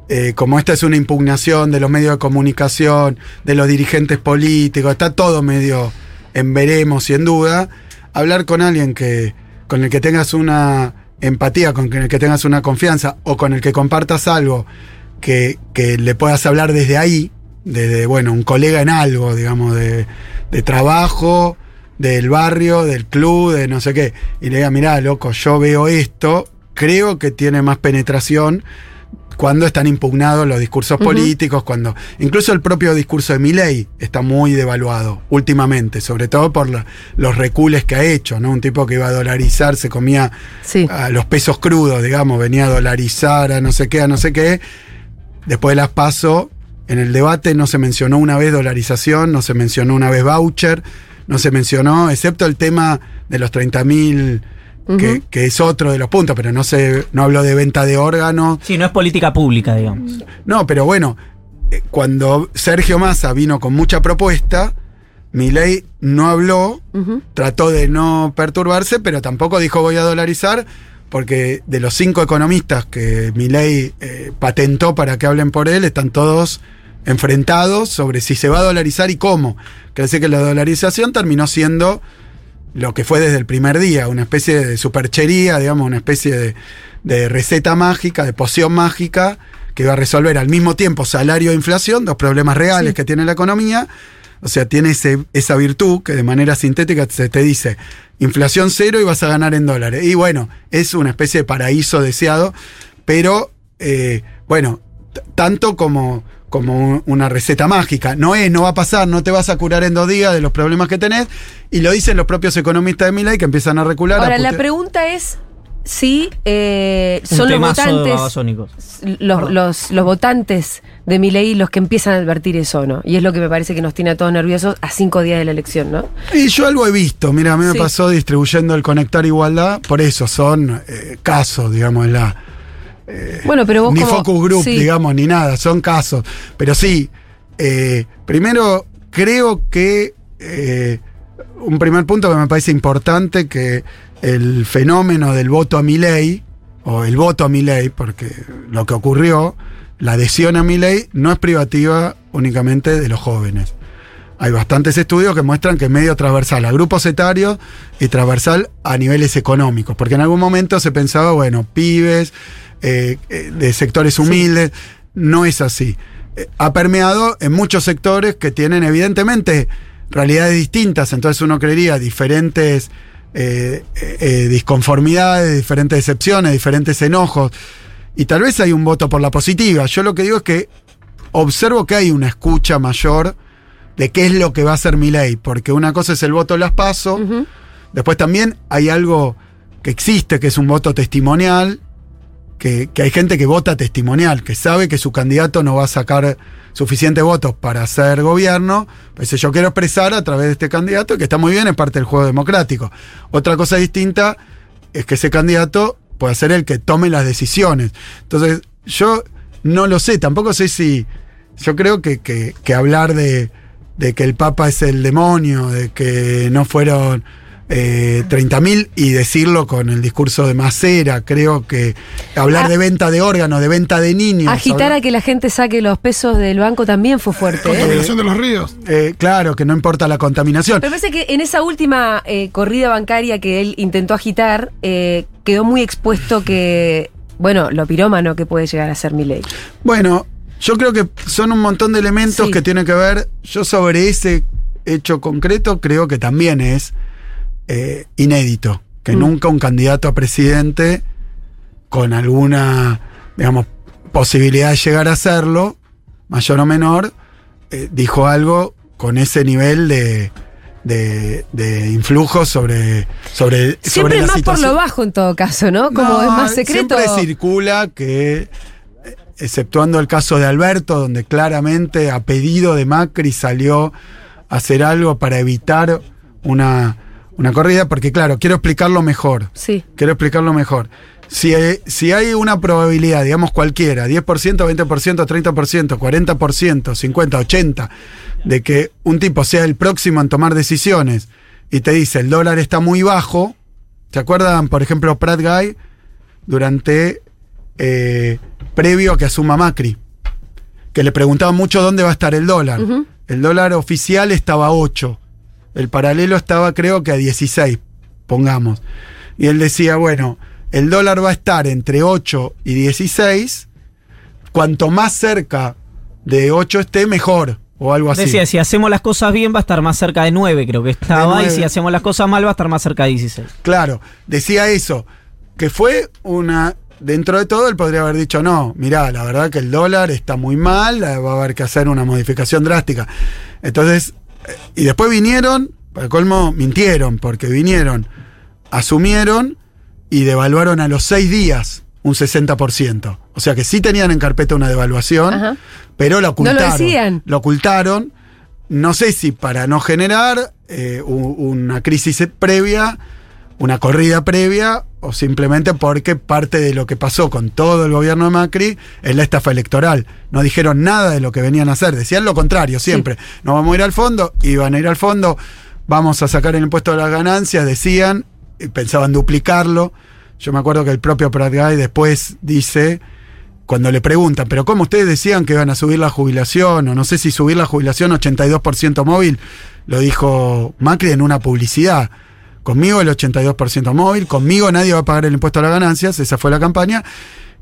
eh, como esta es una impugnación de los medios de comunicación, de los dirigentes políticos, está todo medio en veremos y en duda, hablar con alguien que con el que tengas una empatía, con el que tengas una confianza o con el que compartas algo que, que le puedas hablar desde ahí, desde, bueno, un colega en algo, digamos, de, de trabajo, del barrio, del club, de no sé qué, y le diga, mirá, loco, yo veo esto, creo que tiene más penetración cuando están impugnados los discursos políticos, cuando incluso el propio discurso de Milei está muy devaluado últimamente, sobre todo por la- los recules que ha hecho, ¿no? Un tipo que iba a dolarizar, se comía Sí. a los pesos crudos, digamos, venía a dolarizar, a no sé qué, a no sé qué. Después de las paso, en el debate no se mencionó una vez dolarización, no se mencionó una vez voucher, no se mencionó, excepto el tema de los 30 mil, que, que es otro de los puntos, pero no se, no habló de venta de órganos. Sí, no es política pública, digamos. No, pero bueno, eh, cuando Sergio Massa vino con mucha propuesta, Milei no habló, trató de no perturbarse, pero tampoco dijo voy a dolarizar, porque de los cinco economistas que Milei eh, patentó para que hablen por él, están todos enfrentados sobre si se va a dolarizar y cómo. Quiere decir que la dolarización terminó siendo lo que fue desde el primer día, una especie de superchería, digamos, una especie de, de receta mágica, de poción mágica, que iba a resolver al mismo tiempo salario e inflación, dos problemas reales Sí. que tiene la economía. O sea, tiene ese- esa virtud que de manera sintética se te dice inflación cero y vas a ganar en dólares. Y bueno, es una especie de paraíso deseado, pero eh, bueno, tanto como, como un- una receta mágica. No es, no va a pasar, no te vas a curar en dos días de los problemas que tenés. Y lo dicen los propios economistas de Milei que empiezan a recular. a Ahora, la pregunta es, si eh, son los votantes, los, los, los votantes de mi ley los que empiezan a advertir eso, ¿no? Y es lo que me parece que nos tiene a todos nerviosos a cinco días de la elección, ¿no? Y yo algo he visto, mira, a mí me Sí. pasó distribuyendo el Conectar Igualdad, por eso son eh, casos, digamos, la, Bueno, pero vos ni como- focus group, sí. digamos, ni nada, son casos. Pero sí, eh, primero creo que eh, un primer punto que me parece importante, que el fenómeno del voto a mi ley, o el voto a mi ley, porque lo que ocurrió, la adhesión a mi ley, no es privativa únicamente de los jóvenes. Hay bastantes estudios que muestran que es medio transversal a grupos etarios y transversal a niveles económicos, porque en algún momento se pensaba, bueno, pibes, eh, eh, de sectores humildes, no es así. Eh, ha permeado en muchos sectores que tienen evidentemente realidades distintas, entonces uno creería diferentes eh, eh, eh, disconformidades, diferentes decepciones, diferentes enojos, y tal vez hay un voto por la positiva. Yo lo que digo es que observo que hay una escucha mayor de qué es lo que va a hacer mi ley, porque una cosa es el voto las paso, después también hay algo que existe, que es un voto testimonial, que, hay gente que vota testimonial, que sabe que su candidato no va a sacar suficientes votos para hacer gobierno, pues yo quiero expresar a través de este candidato, que está muy bien, es parte del juego democrático. Otra cosa distinta es que ese candidato puede ser el que tome las decisiones. Entonces, yo no lo sé, tampoco sé si. Yo creo que, que- que hablar de, de que el Papa es el demonio, de que no fueron eh, 30.000 y decirlo con el discurso de Macera, creo que hablar Ah. de venta de órganos, de venta de niños. Agitar hablar- a que la gente saque los pesos del banco también fue fuerte. ¿eh? Contaminación de los ríos. eh, claro, que no importa la contaminación. Pero parece que en esa última eh, corrida bancaria que él intentó agitar, eh, quedó muy expuesto que, bueno, lo pirómano que puede llegar a ser mi ley. Bueno, yo creo que son un montón de elementos Sí. que tienen que ver. Yo sobre ese hecho concreto creo que también es eh, inédito. Que Mm. nunca un candidato a presidente con alguna, digamos, posibilidad de llegar a hacerlo, mayor o menor, eh, dijo algo con ese nivel de, de, de influjo sobre, sobre, Siempre sobre la más por lo bajo en todo caso, ¿no? Como No, es más secreto. Siempre circula que, eh, exceptuando el caso de Alberto, donde claramente a pedido de Macri salió a hacer algo para evitar una, una corrida, porque claro, quiero explicarlo mejor. Sí. Quiero explicarlo mejor. Si hay, si hay una probabilidad, digamos cualquiera, 10%, 20%, 30%, 40%, 50, 80, de que un tipo sea el próximo en tomar decisiones y te dice el dólar está muy bajo, ¿se acuerdan, por ejemplo, Pratt Guy durante, eh, previo a que asuma Macri? Que le preguntaban mucho dónde va a estar el dólar. El dólar oficial estaba a 8. El paralelo estaba creo que a 16, pongamos. Y él decía, bueno, el dólar va a estar entre 8 y 16. Cuanto más cerca de 8 esté, mejor. O algo así. Decía, si hacemos las cosas bien va a estar más cerca de 9, creo que estaba, y si hacemos las cosas mal va a estar más cerca de 16. Claro, decía eso, que fue una... Dentro de todo, él podría haber dicho, no, mirá, la verdad que el dólar está muy mal, va a haber que hacer una modificación drástica. Entonces, y después vinieron, para colmo, mintieron, porque vinieron, asumieron y devaluaron a los seis días un 60%. O sea que sí tenían en carpeta una devaluación, Ajá. pero la No lo ocultaron. decían. Lo ocultaron. No sé si para no generar eh, una crisis previa, una corrida previa, o simplemente porque parte de lo que pasó con todo el gobierno de Macri es la estafa electoral. No dijeron nada de lo que venían a hacer, decían lo contrario siempre. No vamos a ir al fondo, iban a ir al fondo, vamos a sacar el impuesto de las ganancias, decían, y pensaban duplicarlo. Yo me acuerdo que el propio Prat Guy después dice, cuando le preguntan, pero ¿cómo ustedes decían que iban a subir la jubilación? O no sé si subir la jubilación 82% móvil, lo dijo Macri en una publicidad. Conmigo el 82% móvil, conmigo nadie va a pagar el impuesto a las ganancias, esa fue la campaña.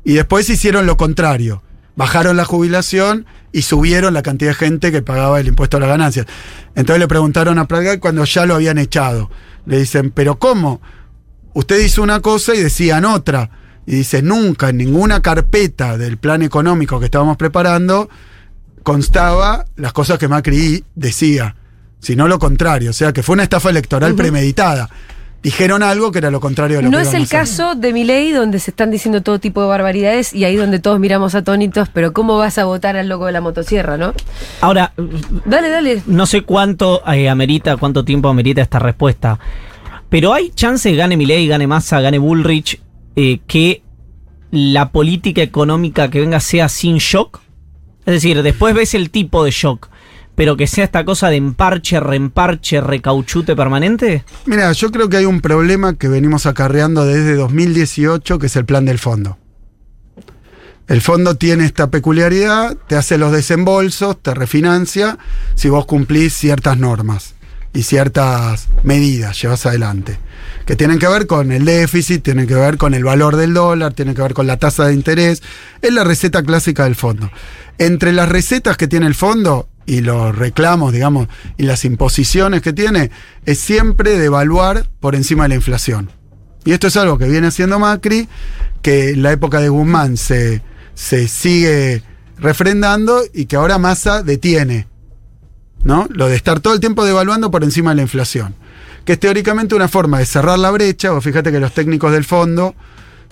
Y después hicieron lo contrario. Bajaron la jubilación y subieron la cantidad de gente que pagaba el impuesto a las ganancias. Entonces le preguntaron a Prat Guy cuando ya lo habían echado. Le dicen, ¿pero cómo? Usted hizo una cosa y decían otra. Y dice, nunca en ninguna carpeta del plan económico que estábamos preparando constaba las cosas que Macri decía, sino lo contrario. O sea, que fue una estafa electoral premeditada. dijeron algo que era lo contrario de lo No que es el caso de Milei donde se están diciendo todo tipo de barbaridades y ahí donde todos miramos atónitos, pero ¿cómo vas a votar al loco de la motosierra, no? Ahora, Dale, dale. no sé cuánto eh, amerita, cuánto tiempo amerita esta respuesta. Pero hay chances gane Milei, gane Massa, gane Bullrich, eh, que la política económica que venga sea sin shock. Es decir, después ves el tipo de shock, pero que sea esta cosa de emparche, reemparche, recauchute permanente. Mira, yo creo que hay un problema que venimos acarreando desde 2018, que es el plan del fondo. El fondo tiene esta peculiaridad, te hace los desembolsos, te refinancia si vos cumplís ciertas normas y ciertas medidas llevas adelante, que tienen que ver con el déficit, tienen que ver con el valor del dólar, tienen que ver con la tasa de interés, es la receta clásica del fondo. Entre las recetas que tiene el fondo y los reclamos, digamos, y las imposiciones que tiene, es siempre devaluar por encima de la inflación. Y esto es algo que viene haciendo Macri, que en la época de Guzmán se, se sigue refrendando y que ahora Massa detiene. ¿No? Lo de estar todo el tiempo devaluando por encima de la inflación. Que es teóricamente una forma de cerrar la brecha, o fíjate que los técnicos del fondo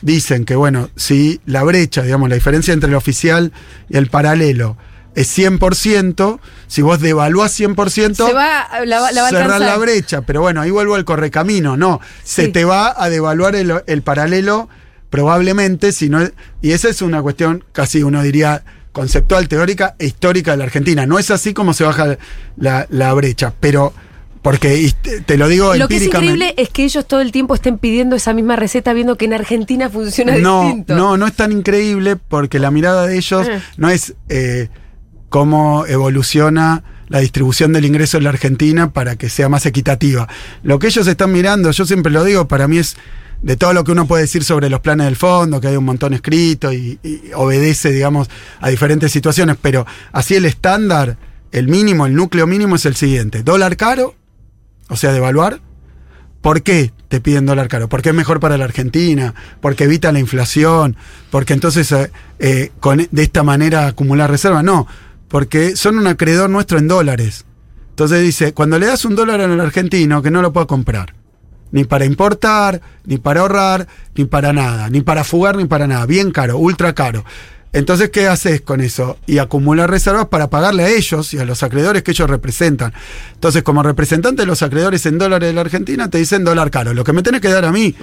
dicen que, bueno, si la brecha, digamos, la diferencia entre el oficial y el paralelo es 100%, si vos devaluás 100%, Se va, la, va- la va a cerrar alcanzar. la brecha, pero bueno, ahí vuelvo al correcamino, no, se te va a devaluar el, el paralelo probablemente, si no, y esa es una cuestión casi uno diría conceptual, teórica e histórica de la Argentina. No es así como se baja la, la brecha, pero porque y te, lo digo Lo que es increíble es que ellos todo el tiempo estén pidiendo esa misma receta viendo que en Argentina funciona no, distinto. no, no es tan increíble porque la mirada de ellos Eh. no es eh, cómo evoluciona la distribución del ingreso en la Argentina para que sea más equitativa. Lo que ellos están mirando, yo siempre lo digo, para mí es de todo lo que uno puede decir sobre los planes del fondo, que hay un montón escrito y, y obedece, digamos, a diferentes situaciones, pero así el estándar, el mínimo, el núcleo mínimo es el siguiente. Dólar caro, o sea, devaluar, ¿Por qué te piden dólar caro? Porque es mejor para la Argentina, porque evita la inflación, porque entonces eh, eh, de esta manera acumular reservas. No, porque son un acreedor nuestro en dólares. Entonces dice, cuando le das un dólar al argentino que no lo pueda comprar, ni para importar, ni para ahorrar, ni para nada, ni para fugar, ni para nada, bien caro, ultra caro. Entonces, ¿qué haces con eso? Y acumular reservas para pagarle a ellos y a los acreedores que ellos representan. Entonces, como representante de los acreedores en dólares de la Argentina, te dicen dólar caro. Lo que me tenés que dar a mí,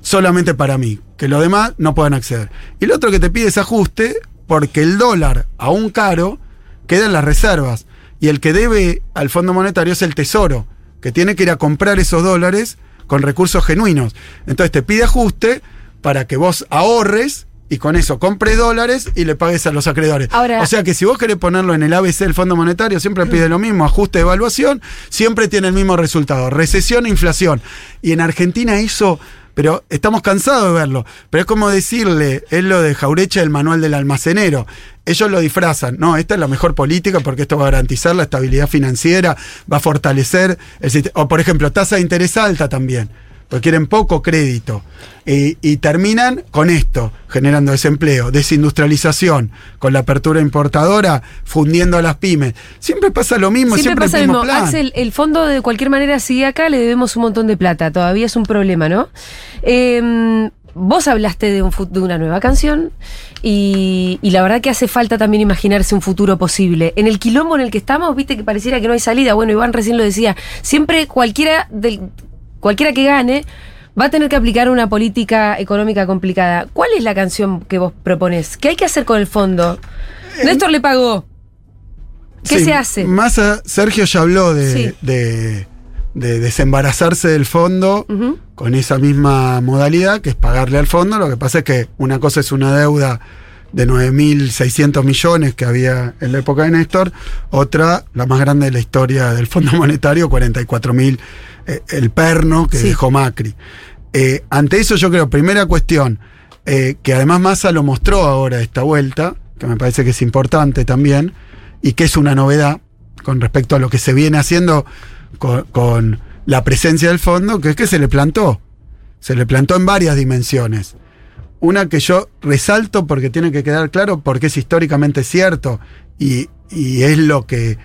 solamente para mí, que los demás no puedan acceder. Y lo otro que te pide es ajuste, porque el dólar, aún caro, queda en las reservas. Y el que debe al Fondo Monetario es el Tesoro, que tiene que ir a comprar esos dólares con recursos genuinos. Entonces te pide ajuste para que vos ahorres y con eso compres dólares y le pagues a los acreedores. Ahora- o sea que si vos querés ponerlo en el ABC del Fondo Monetario, siempre pide lo mismo, ajuste de evaluación, siempre tiene el mismo resultado, recesión e inflación. Y en Argentina eso, pero estamos cansados de verlo, pero es como decirle, es lo de Jaureche el manual del almacenero. Ellos lo disfrazan, no, esta es la mejor política porque esto va a garantizar la estabilidad financiera, va a fortalecer el sistema. O por ejemplo, tasa de interés alta también porque quieren poco crédito. Y, y terminan con esto, generando desempleo, desindustrialización, con la apertura importadora, fundiendo a las pymes. Siempre pasa lo mismo, Siempre, siempre, pasa el lo mismo mismo. plan. Axel, el fondo de cualquier manera sigue acá, le debemos un montón de plata, todavía es un problema, ¿no? Eh, vos hablaste de, un fu- de una nueva canción y, y la verdad que hace falta también imaginarse un futuro posible. En el quilombo en el que estamos, viste que pareciera que no hay salida. Bueno, Iván recién lo decía, siempre cualquiera, del, cualquiera que gane va a tener que aplicar una política económica complicada. ¿Cuál es la canción que vos propones? ¿Qué hay que hacer con el fondo? Néstor le pagó. ¿Qué Sí, se hace? Más a- Sergio ya habló de, Sí. de- de desembarazarse del fondo con esa misma modalidad, que es pagarle al fondo. Lo que pasa es que una cosa es una deuda de 9.600 millones que había en la época de Néstor, otra, la más grande de la historia del Fondo *laughs* Monetario, 44.000, eh, el perno que Sí. dejó Macri. Eh, ante eso yo creo, primera cuestión, eh, que además Massa lo mostró ahora esta vuelta, que me parece que es importante también, y que es una novedad con respecto a lo que se viene haciendo con, con la presencia del fondo, que es que se le plantó. Se le plantó en varias dimensiones. Una que yo resalto porque tiene que quedar claro, porque es históricamente cierto y, y es lo que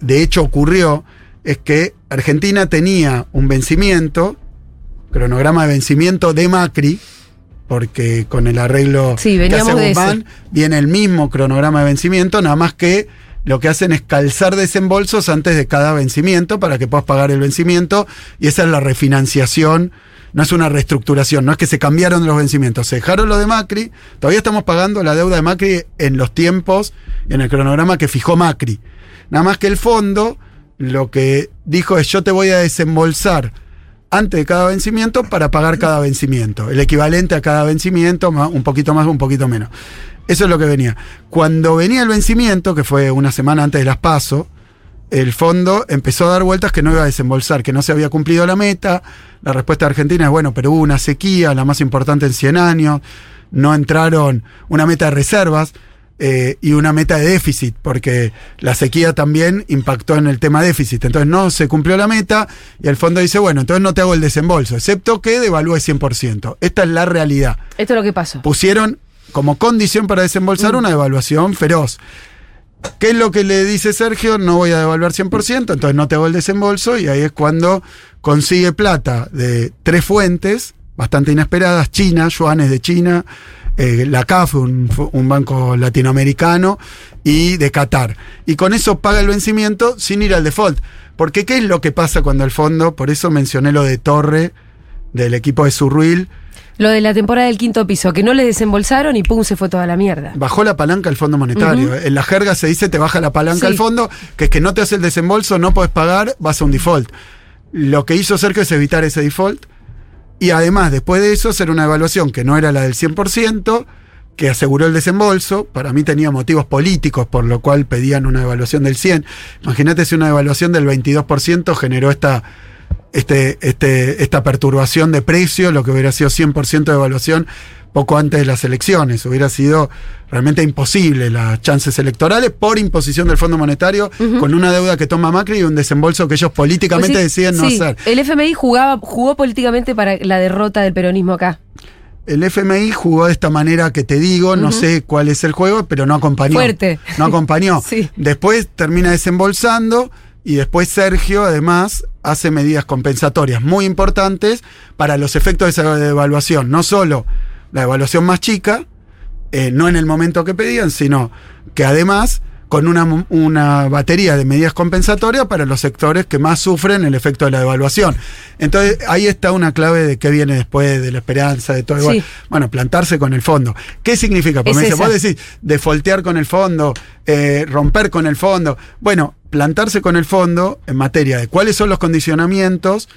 de hecho ocurrió, es que Argentina tenía un vencimiento cronograma de vencimiento de Macri, porque con el arreglo Sí, que hace. Guzmán viene el mismo cronograma de vencimiento, nada más que lo que hacen es calzar desembolsos antes de cada vencimiento para que puedas pagar el vencimiento y esa es la refinanciación. No es una reestructuración, no es que se cambiaron los vencimientos, se dejaron lo de Macri, todavía estamos pagando la deuda de Macri en los tiempos, en el cronograma que fijó Macri. Nada más que el fondo lo que dijo es yo te voy a desembolsar antes de cada vencimiento para pagar cada vencimiento. El equivalente a cada vencimiento, un poquito más, un poquito menos. Eso es lo que venía. Cuando venía el vencimiento, que fue una semana antes de las PASO, el fondo empezó a dar vueltas que no iba a desembolsar, que no se había cumplido la meta. La respuesta de Argentina es, bueno, pero hubo una sequía, la más importante en 100 años, no entraron una meta de reservas eh, y una meta de déficit, porque la sequía también impactó en el tema déficit. Entonces no se cumplió la meta y el fondo dice, bueno, entonces no te hago el desembolso, excepto que devalúe 100%. Esta es la realidad Esto es lo que pasó. pusieron como condición para desembolsar una devaluación feroz. ¿Qué es lo que le dice Sergio? No voy a devaluar 100%, entonces no te hago el desembolso y ahí es cuando consigue plata de tres fuentes bastante inesperadas, China, yuanes de China, eh, la CAF, un, un banco latinoamericano, y de Qatar. Y con eso paga el vencimiento sin ir al default. Porque ¿qué es lo que pasa cuando el fondo, por eso mencioné lo de Torre, del equipo de Surruil, Lo de la temporada del quinto piso, que no le desembolsaron y pum, se fue toda la mierda. Bajó la palanca el Fondo Monetario. En la jerga se dice te baja la palanca Sí. el fondo, que es que no te hace el desembolso, no puedes pagar, vas a un default. Lo que hizo Sergio es evitar ese default. Y además, después de eso, hacer una evaluación que no era la del 100%, que aseguró el desembolso. Para mí tenía motivos políticos, por lo cual pedían una evaluación del 100%. Imagínate si una evaluación del 22% generó esta, este, este, esta perturbación de precio, lo que hubiera sido 100% de evaluación poco antes de las elecciones. Hubiera sido realmente imposible las chances electorales por imposición del Fondo Monetario, con una deuda que toma Macri y un desembolso que ellos políticamente Pues sí, deciden no sí, hacer. El FMI jugaba, jugó políticamente para la derrota del peronismo acá. El FMI jugó de esta manera que te digo, no sé cuál es el juego, pero no acompañó. Fuerte. No acompañó. *laughs* Sí. Después termina desembolsando y después Sergio además hace medidas compensatorias muy importantes para los efectos de esa devaluación. No solo la devaluación más chica, eh, no en el momento que pedían, sino que además con una, una batería de medidas compensatorias para los sectores que más sufren el efecto de la devaluación. Entonces, ahí está una clave de qué viene después, de la esperanza, de todo igual. Sí. Bueno, plantarse con el fondo. ¿Qué significa? Porque Es me dice, vos decís, defoltear con el fondo, eh, romper con el fondo. Bueno, plantarse con el fondo en materia de cuáles son los condicionamientos,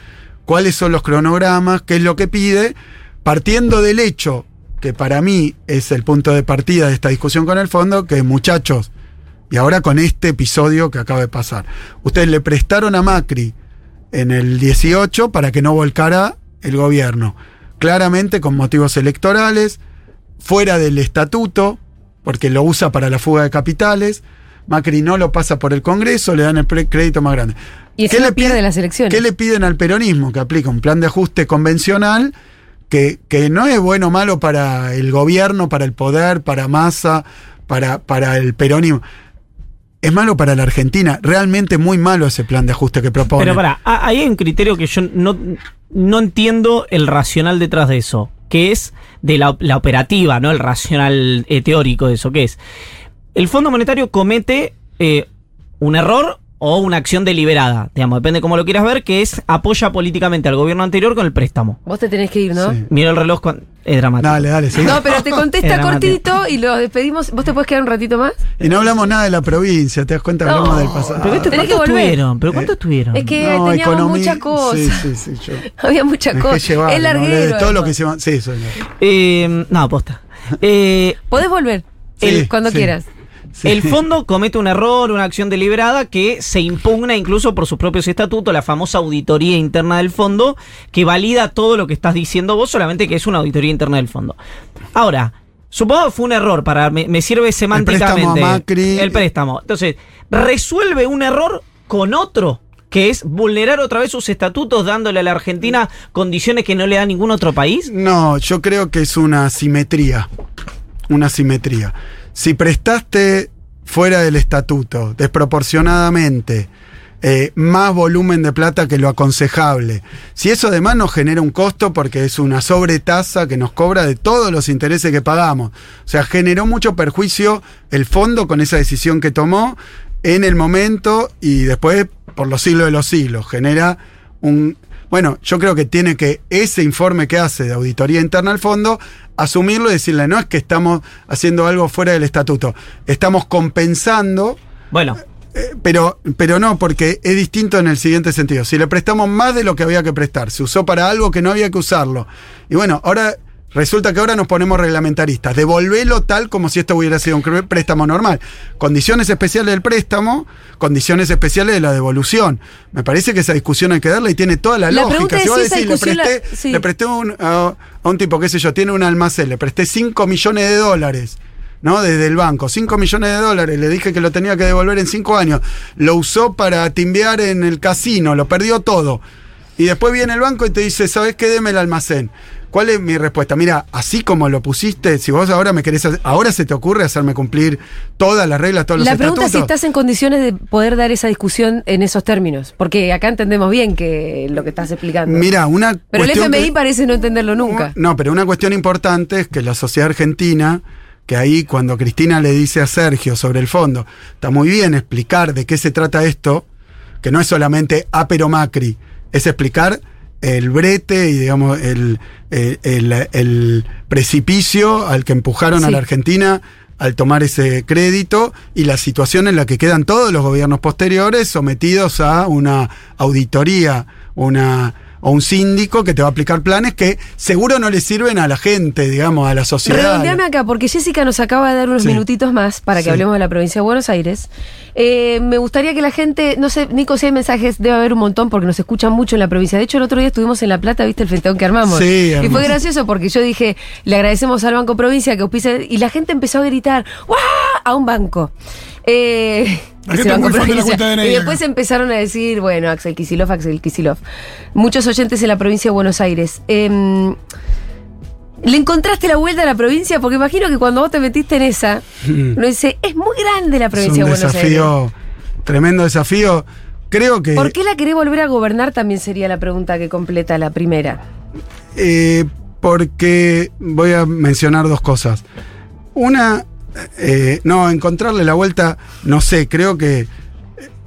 cuáles son los cronogramas, qué es lo que pide, partiendo del hecho que para mí es el punto de partida de esta discusión con el fondo, que muchachos, y ahora con este episodio que acaba de pasar, ustedes le prestaron a Macri en el 18 para que no volcara el gobierno, claramente con motivos electorales, fuera del estatuto, porque lo usa para la fuga de capitales. Macri no lo pasa por el Congreso, le dan el crédito más grande. Y encima pierde las elecciones. ¿Qué le piden al peronismo? Que aplica un plan de ajuste convencional que, que no es bueno o malo para el gobierno, para el poder, para Massa, para, para el peronismo. Es malo para la Argentina, realmente muy malo ese plan de ajuste que propone. Pero para, ahí hay un criterio que yo no, no entiendo el racional detrás de eso, que es de la, la operativa, ¿no? El racional eh, teórico de eso, que es. El Fondo Monetario comete eh, un error o una acción deliberada, digamos, depende cómo lo quieras ver, que es apoya políticamente al gobierno anterior con el préstamo. Vos te tenés que ir, ¿no? Sí. Mira el reloj, es dramático. Dale, dale, sí. No, pero te contesta *laughs* cortito y lo despedimos. ¿Vos te puedes quedar un ratito más? Y no hablamos nada de la provincia, te das cuenta, No. hablamos del pasado. ¿Pero que cuánto volver. estuvieron? ¿Pero cuánto estuvieron? Es que No, teníamos economía- muchas cosas. Sí, sí, sí. Yo *laughs* Había muchas cosas. es no larguero. de todo lo que se llama. Sí, soy Eh, no, posta. *laughs* Eh, Podés volver. Sí, El- cuando sí. quieras. Sí. El fondo comete un error, una acción deliberada que se impugna incluso por sus propios estatutos, la famosa auditoría interna del fondo, que valida todo lo que estás diciendo vos, solamente que es una auditoría interna del fondo. Ahora, supongo que fue un error, para me, me sirve semánticamente. préstamo a Macri. El préstamo. Entonces, resuelve un error con otro. Que es vulnerar otra vez sus estatutos dándole a la Argentina condiciones que no le da ningún otro país. No, yo creo que es una simetría. Una simetría. Si prestaste fuera del estatuto, desproporcionadamente, eh, más volumen de plata que lo aconsejable. Si eso además nos genera un costo porque es una sobretasa que nos cobra de todos los intereses que pagamos. O sea, generó mucho perjuicio el fondo con esa decisión que tomó en el momento y después por los siglos de los siglos. Genera un... Bueno, yo creo que tiene que ese informe que hace de auditoría interna al fondo, asumirlo y decirle, no es que estamos haciendo algo fuera del estatuto, estamos compensando, Bueno, eh, pero, pero no, porque es distinto en el siguiente sentido. Si le prestamos más de lo que había que prestar, se usó para algo que no había que usarlo. Y bueno, ahora resulta que ahora nos ponemos reglamentaristas. Devolvelo tal como si esto hubiera sido un préstamo normal. Condiciones especiales del préstamo, condiciones especiales de la devolución. Me parece que esa discusión hay que darle y tiene toda la, La lógica. Si vos si decís, le la- presté, sí. le presté un- a, a un tipo, qué sé yo, tiene un almacén, le presté 5 millones de dólares. ¿no? Desde el banco, 5 millones de dólares, le dije que lo tenía que devolver en 5 años, lo usó para timbear en el casino, lo perdió todo. Y después viene el banco y te dice, ¿sabes qué? Deme el almacén. ¿Cuál es mi respuesta? Mira, así como lo pusiste, si vos ahora me querés, hacer- ahora se te ocurre hacerme cumplir todas las reglas, todos los La pregunta es si estás en condiciones de poder dar esa discusión en esos términos. Porque acá entendemos bien que lo que estás explicando. Mira, una Pero el FMI que- parece no entenderlo nunca. No, pero una cuestión importante es que la sociedad argentina, que ahí cuando Cristina le dice a Sergio sobre el fondo, está muy bien explicar de qué se trata esto, que no es solamente A pero Macri, es explicar el brete y digamos el, el, el- el precipicio al que empujaron a la Argentina al tomar ese crédito y la situación en la que quedan todos los gobiernos posteriores sometidos a una auditoría, una o un síndico que te va a aplicar planes que seguro no le sirven a la gente, digamos, a la sociedad. Redondeame acá, porque Jessica nos acaba de dar unos Sí. minutitos más para que Sí. hablemos de la provincia de Buenos Aires. Eh, me gustaría que la gente, no sé, Nico, si hay mensajes, debe haber un montón porque nos escuchan mucho en la provincia. De hecho, el otro día estuvimos en La Plata, viste el fenteón que armamos. Sí, y fue gracioso porque yo dije, le agradecemos al Banco Provincia que auspicia, y la gente empezó a gritar, ¡guau! A un banco. Eh, Banco de de Y después empezaron a decir, bueno, Axel Kisilov, Axel Kisilov. Muchos oyentes en la provincia de Buenos Aires. Em, ¿Le encontraste la vuelta a la provincia? Porque imagino que cuando vos te metiste en esa, *laughs* uno dice, es muy grande la es provincia un de Buenos Aires. desafío, tremendo desafío. Creo que ¿Por qué la querés volver a gobernar? También sería la pregunta que completa la primera. Eh, porque voy a mencionar dos cosas. Una, eh, no, encontrarle la vuelta, no sé, creo que eh,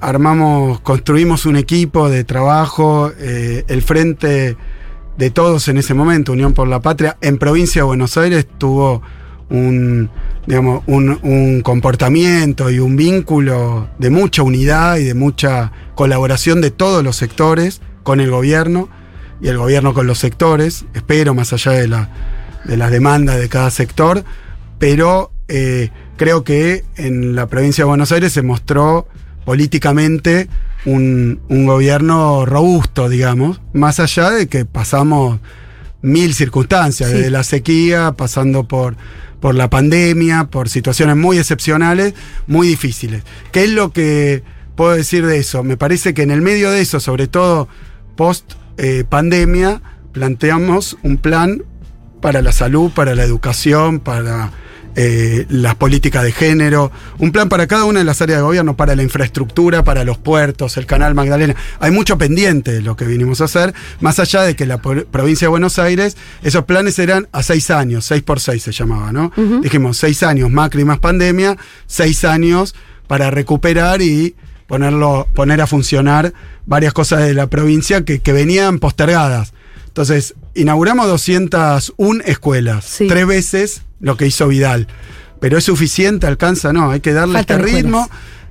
armamos, construimos un equipo de trabajo, eh, el frente de todos en ese momento, Unión por la Patria, en provincia de Buenos Aires tuvo un, digamos, un, comportamiento y un vínculo de mucha unidad y de mucha colaboración de todos los sectores con el gobierno y el gobierno con los sectores, espero más allá de, la, de las demandas de cada sector, pero eh, creo que en la provincia de Buenos Aires se mostró políticamente un, un gobierno robusto, digamos, más allá de que pasamos mil circunstancias, Sí. desde la sequía, pasando por, por la pandemia, por situaciones muy excepcionales, muy difíciles. ¿Qué es lo que puedo decir de eso? Me parece que en el medio de eso, sobre todo post eh, pandemia, planteamos un plan para la salud, para la educación, para eh, las políticas de género, un plan para cada una de las áreas de gobierno, para la infraestructura, para los puertos, el canal Magdalena. Hay mucho pendiente de lo que vinimos a hacer, más allá de que la provincia de Buenos Aires, esos planes eran a seis años, seis por seis se llamaba, ¿no? Dijimos seis años, Macri más pandemia, seis años para recuperar y ponerlo, poner a funcionar varias cosas de la provincia que, que venían postergadas. Entonces, inauguramos 201 escuelas, Sí. tres veces lo que hizo Vidal. Pero es suficiente, alcanza, no, hay que darle Faltan este ritmo.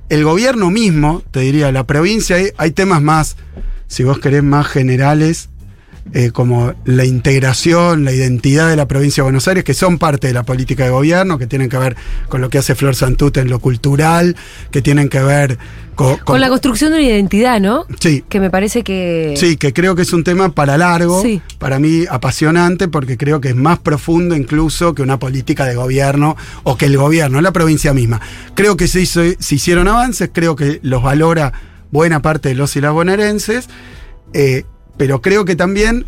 El gobierno mismo, te diría, la provincia, hay, hay temas más, si vos querés, más generales, eh, como la integración, la identidad de la provincia de Buenos Aires, que son parte de la política de gobierno, que tienen que ver con lo que hace Flor Santut en lo cultural, que tienen que ver co- Con, la construcción de una identidad, ¿no? Sí, Que me parece que... Sí, que creo que es un tema para largo, Sí. para mí apasionante, porque creo que es más profundo incluso que una política de gobierno o que el gobierno, la provincia misma. Creo que se, hizo- se hicieron avances, creo que los valora buena parte de los y las bonaerenses, eh, pero creo que también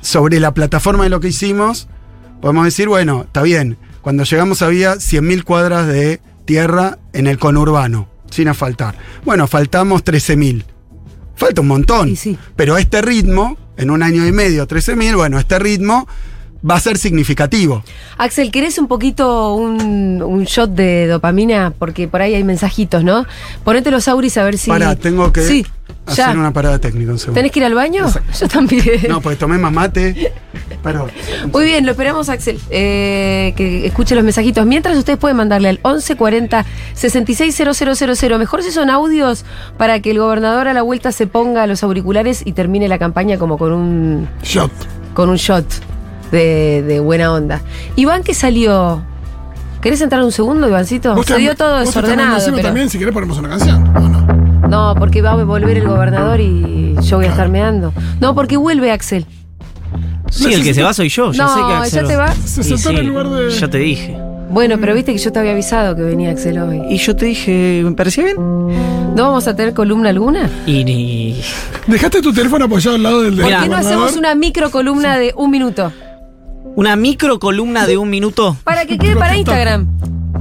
sobre la plataforma de lo que hicimos, podemos decir, bueno, está bien, cuando llegamos había 100.000 cuadras de tierra en el conurbano, sin asfaltar. Bueno, faltamos 13.000 Falta un montón. Sí. Pero este ritmo, en un año y medio, 13.000, bueno, este ritmo va a ser significativo. Axel, ¿querés un poquito un, un shot de dopamina? Porque por ahí hay mensajitos, ¿no? Ponete los auris a ver si. Pará, tengo que Sí, hacer ya. una parada técnica un segundo. ¿Tenés que ir al baño? *laughs* Yo también. No, porque tomé más mate. Pero, Muy bien, lo esperamos, Axel, eh, que escuche los mensajitos. Mientras ustedes pueden mandarle al 1140 660000. Mejor si son audios para que el gobernador a la vuelta se ponga los auriculares y termine la campaña como con un, Shot. con un shot de, de buena onda. Iván, que salió. ¿Querés entrar un segundo, Ivancito? Se dio todo vos desordenado. mandando pero- también, si querés ponemos una canción. ¿o no? No, porque va a volver el gobernador y yo voy a estar meando. No, porque vuelve Axel. Sí, el que se va soy yo. Ya No, sé que Axel ya te va. Se sentó en el lugar de. Ya te dije. Bueno, pero viste que yo te había avisado que venía Axel hoy. Y yo te dije, ¿me parecía bien? ¿No vamos a tener columna alguna? Y, y- ¿Dejaste tu teléfono apoyado al lado del de ¿Por qué no hacemos una micro columna de un minuto? Una micro columna de un minuto. Para que quede para Instagram.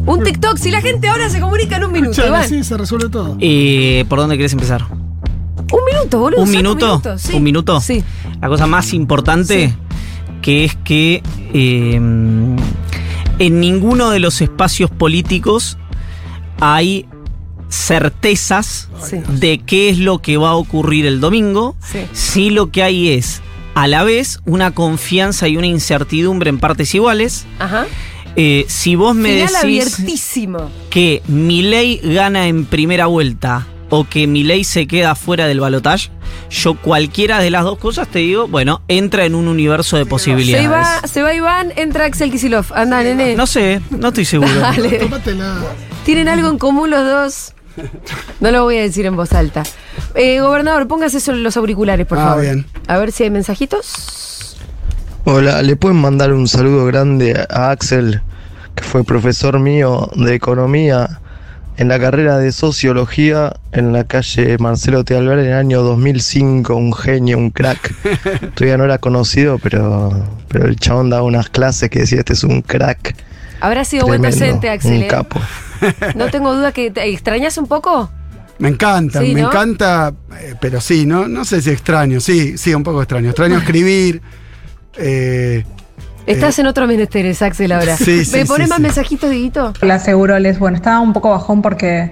Un TikTok, si la gente ahora se comunica en un minuto, Iván. así se resuelve todo. Eh, ¿Por dónde querés empezar? Un minuto, boludo. ¿Un solo minuto? sí. ¿Un minuto? Sí. La cosa más importante que es que eh, en ninguno de los espacios políticos hay certezas Sí. de qué es lo que va a ocurrir el domingo. Sí. Sí lo que hay es a la vez una confianza y una incertidumbre en partes iguales. Ajá. Eh, si vos me Final decís abiertísimo. que Milei gana en primera vuelta o que Milei se queda fuera del balotaje, yo cualquiera de las dos cosas te digo, bueno, entra en un universo de Se posibilidades. va, se va Iván, entra Axel Kisilov. Anda, nene. No sé, no estoy seguro. *laughs* Dale. Tómatela. ¿Tienen algo en común los dos? *laughs* No lo voy a decir en voz alta. Eh, gobernador, póngase eso en los auriculares, por Ah, favor. bien. A ver si hay mensajitos. Hola, ¿le pueden mandar un saludo grande a Axel, que fue profesor mío de economía en la carrera de sociología en la calle Marcelo Tealver en el año 2005? Un genio, un crack. *laughs* Todavía no era conocido, pero, pero el chabón daba unas clases que decía, este es un crack. Habrá sido buen docente, Axel. un ¿eh? capo. *laughs* No tengo duda que te extrañas un poco. me encanta, Sí, me ¿no? encanta, eh, pero sí, no, no sé si extraño, sí, sí, un poco extraño. Extraño *laughs* escribir. eh, Estás en otros menesteres, Axel, ahora. Sí, *laughs* sí, ¿Me pones sí, más sí. mensajitos, Diguito? Le aseguro, Les, bueno, estaba un poco bajón porque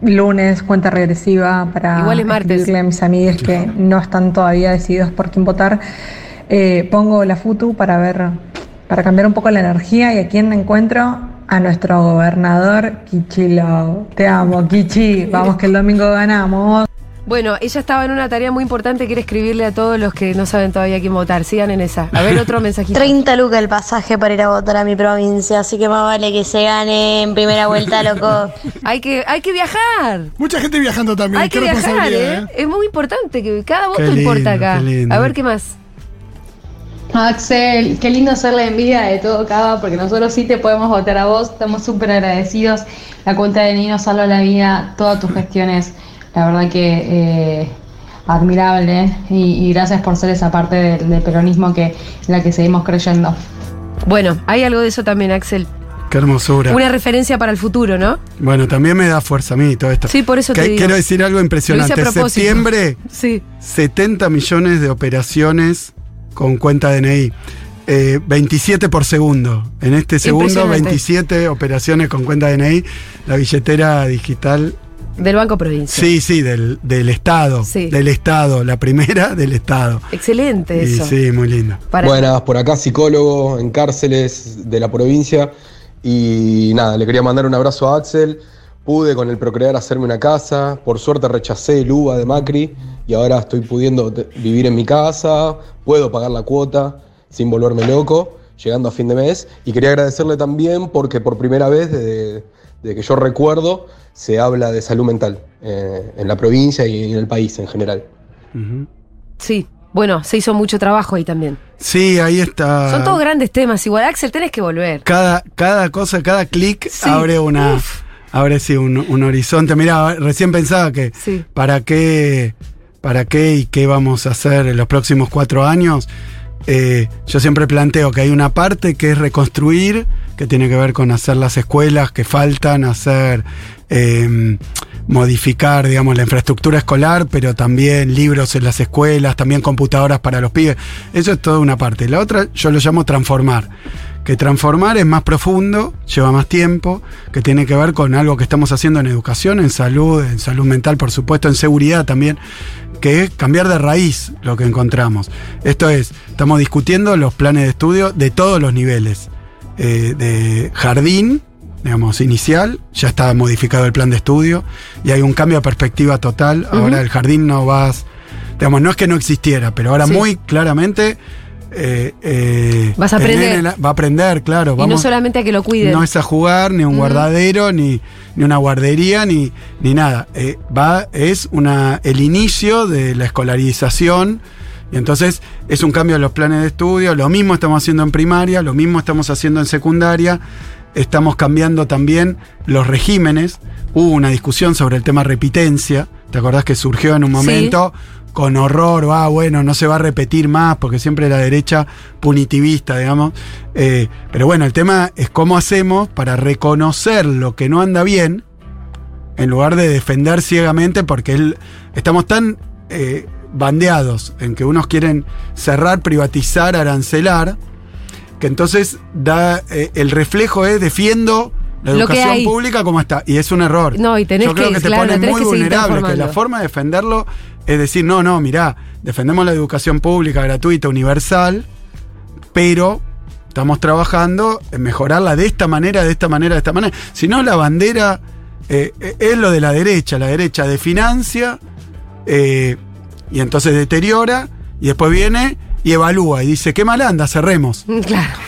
lunes, cuenta regresiva para Igual es martes. a mis amigas que no están todavía decididos por quién votar. Eh, pongo la FUTU para ver, para cambiar un poco la energía y a quién encuentro a nuestro gobernador Kichilo. Te amo, Kichi. Vamos que el domingo ganamos. Bueno, ella estaba en una tarea muy importante que era escribirle a todos los que no saben todavía quién votar. Sigan en esa. A ver, *laughs* otro mensajito. 30 lucas el pasaje para ir a votar a mi provincia, así que más vale que se gane en primera vuelta, *laughs* loco. Hay que, hay que viajar. Mucha gente viajando también. Hay que viajar, responsabilidad, ¿eh? Es muy importante que cada voto Qué lindo, importa acá. qué lindo. A ver qué más. Axel, qué lindo ser la envidia de todo Cava, porque nosotros sí te podemos votar a vos, estamos súper agradecidos. La cuenta de Nino salva la vida, todas tus gestiones, la verdad que eh, admirable y, y gracias por ser esa parte del, peronismo que en la que seguimos creyendo. Bueno, hay algo de eso también, Axel. qué hermosura. Una referencia para el futuro, ¿no? Bueno, también me da fuerza a mí todo esto. Sí, por eso te digo. Quiero decir algo impresionante. Lo hice a propósito. Septiembre, Sí. 70 millones de operaciones con cuenta DNI. Eh, 27 por segundo. En este segundo, Impresionante. 27 operaciones con cuenta DNI. La billetera digital. Del Banco Provincia. Sí, sí, del, del Estado. Sí. Del Estado. La primera *laughs* del Estado. Excelente Y eso. sí, muy lindo. Para- Buenas, por acá psicólogo en cárceles de la provincia y nada, le quería mandar un abrazo a Axel. Pude con el Procrear hacerme una casa, por suerte rechacé el UBA de Macri y ahora estoy pudiendo vivir en mi casa, puedo pagar la cuota sin volverme loco, llegando a fin de mes. Y quería agradecerle también porque por primera vez desde, desde que yo recuerdo se habla de salud mental eh, en la provincia y en el país en general. Sí. Bueno, se hizo mucho trabajo ahí también. Sí, ahí está. Son todos grandes temas. Igual, Axel, tenés que volver. cada, cada cosa, cada clic Sí. abre una. Abre sí un, un horizonte. Mira, recién pensaba que Sí. para qué, para qué y qué vamos a hacer en los próximos cuatro años. Eh, yo siempre planteo que hay una parte que es reconstruir, que tiene que ver con hacer las escuelas que faltan, hacer eh, modificar, digamos, la infraestructura escolar, pero también libros en las escuelas, también computadoras para los pibes. Eso es toda una parte. La otra yo lo llamo transformar. Que transformar es más profundo, lleva más tiempo, que tiene que ver con algo que estamos haciendo en educación, en salud, en salud mental, por supuesto, en seguridad también, que es cambiar de raíz lo que encontramos. Esto es, estamos discutiendo los planes de estudio de todos los niveles. Eh, de jardín, digamos, inicial, ya está modificado el plan de estudio y hay un cambio de perspectiva total. Ahora el jardín no vas, digamos, no es que no existiera, pero ahora Sí. muy claramente... eh, eh, Vas a aprender. la- va a aprender, claro. y no Vamos, solamente a que lo cuiden. no es a jugar, ni un guardadero, ni, ni una guardería, ni, ni nada. Eh, va, es una, el inicio de la escolarización. Y entonces es un cambio de los planes de estudio. Lo mismo estamos haciendo en primaria, lo mismo estamos haciendo en secundaria. Estamos cambiando también los regímenes. Hubo una discusión sobre el tema repitencia. ¿Te acordás que surgió en un Sí. momento? con horror, ah, bueno, no se va a repetir más, porque siempre la derecha punitivista, digamos. Eh, pero bueno, el tema es cómo hacemos para reconocer lo que no anda bien, en lugar de defender ciegamente, porque él- estamos tan eh, bandeados en que unos quieren cerrar, privatizar, arancelar, que entonces da eh, el reflejo es defiendo la Lo que educación hay. pública como está. Y es un error. No, y tenés Yo creo que- que, te claro, pone tenés muy que vulnerable, que la forma de defenderlo es decir, no, no, mirá, defendemos la educación pública, gratuita, universal, pero estamos trabajando en mejorarla de esta manera, de esta manera, de esta manera. Si no, la bandera eh, eh, es lo de la derecha. La derecha definancia eh, y entonces deteriora y después viene y evalúa y dice, qué mal anda, cerremos. *laughs* Claro.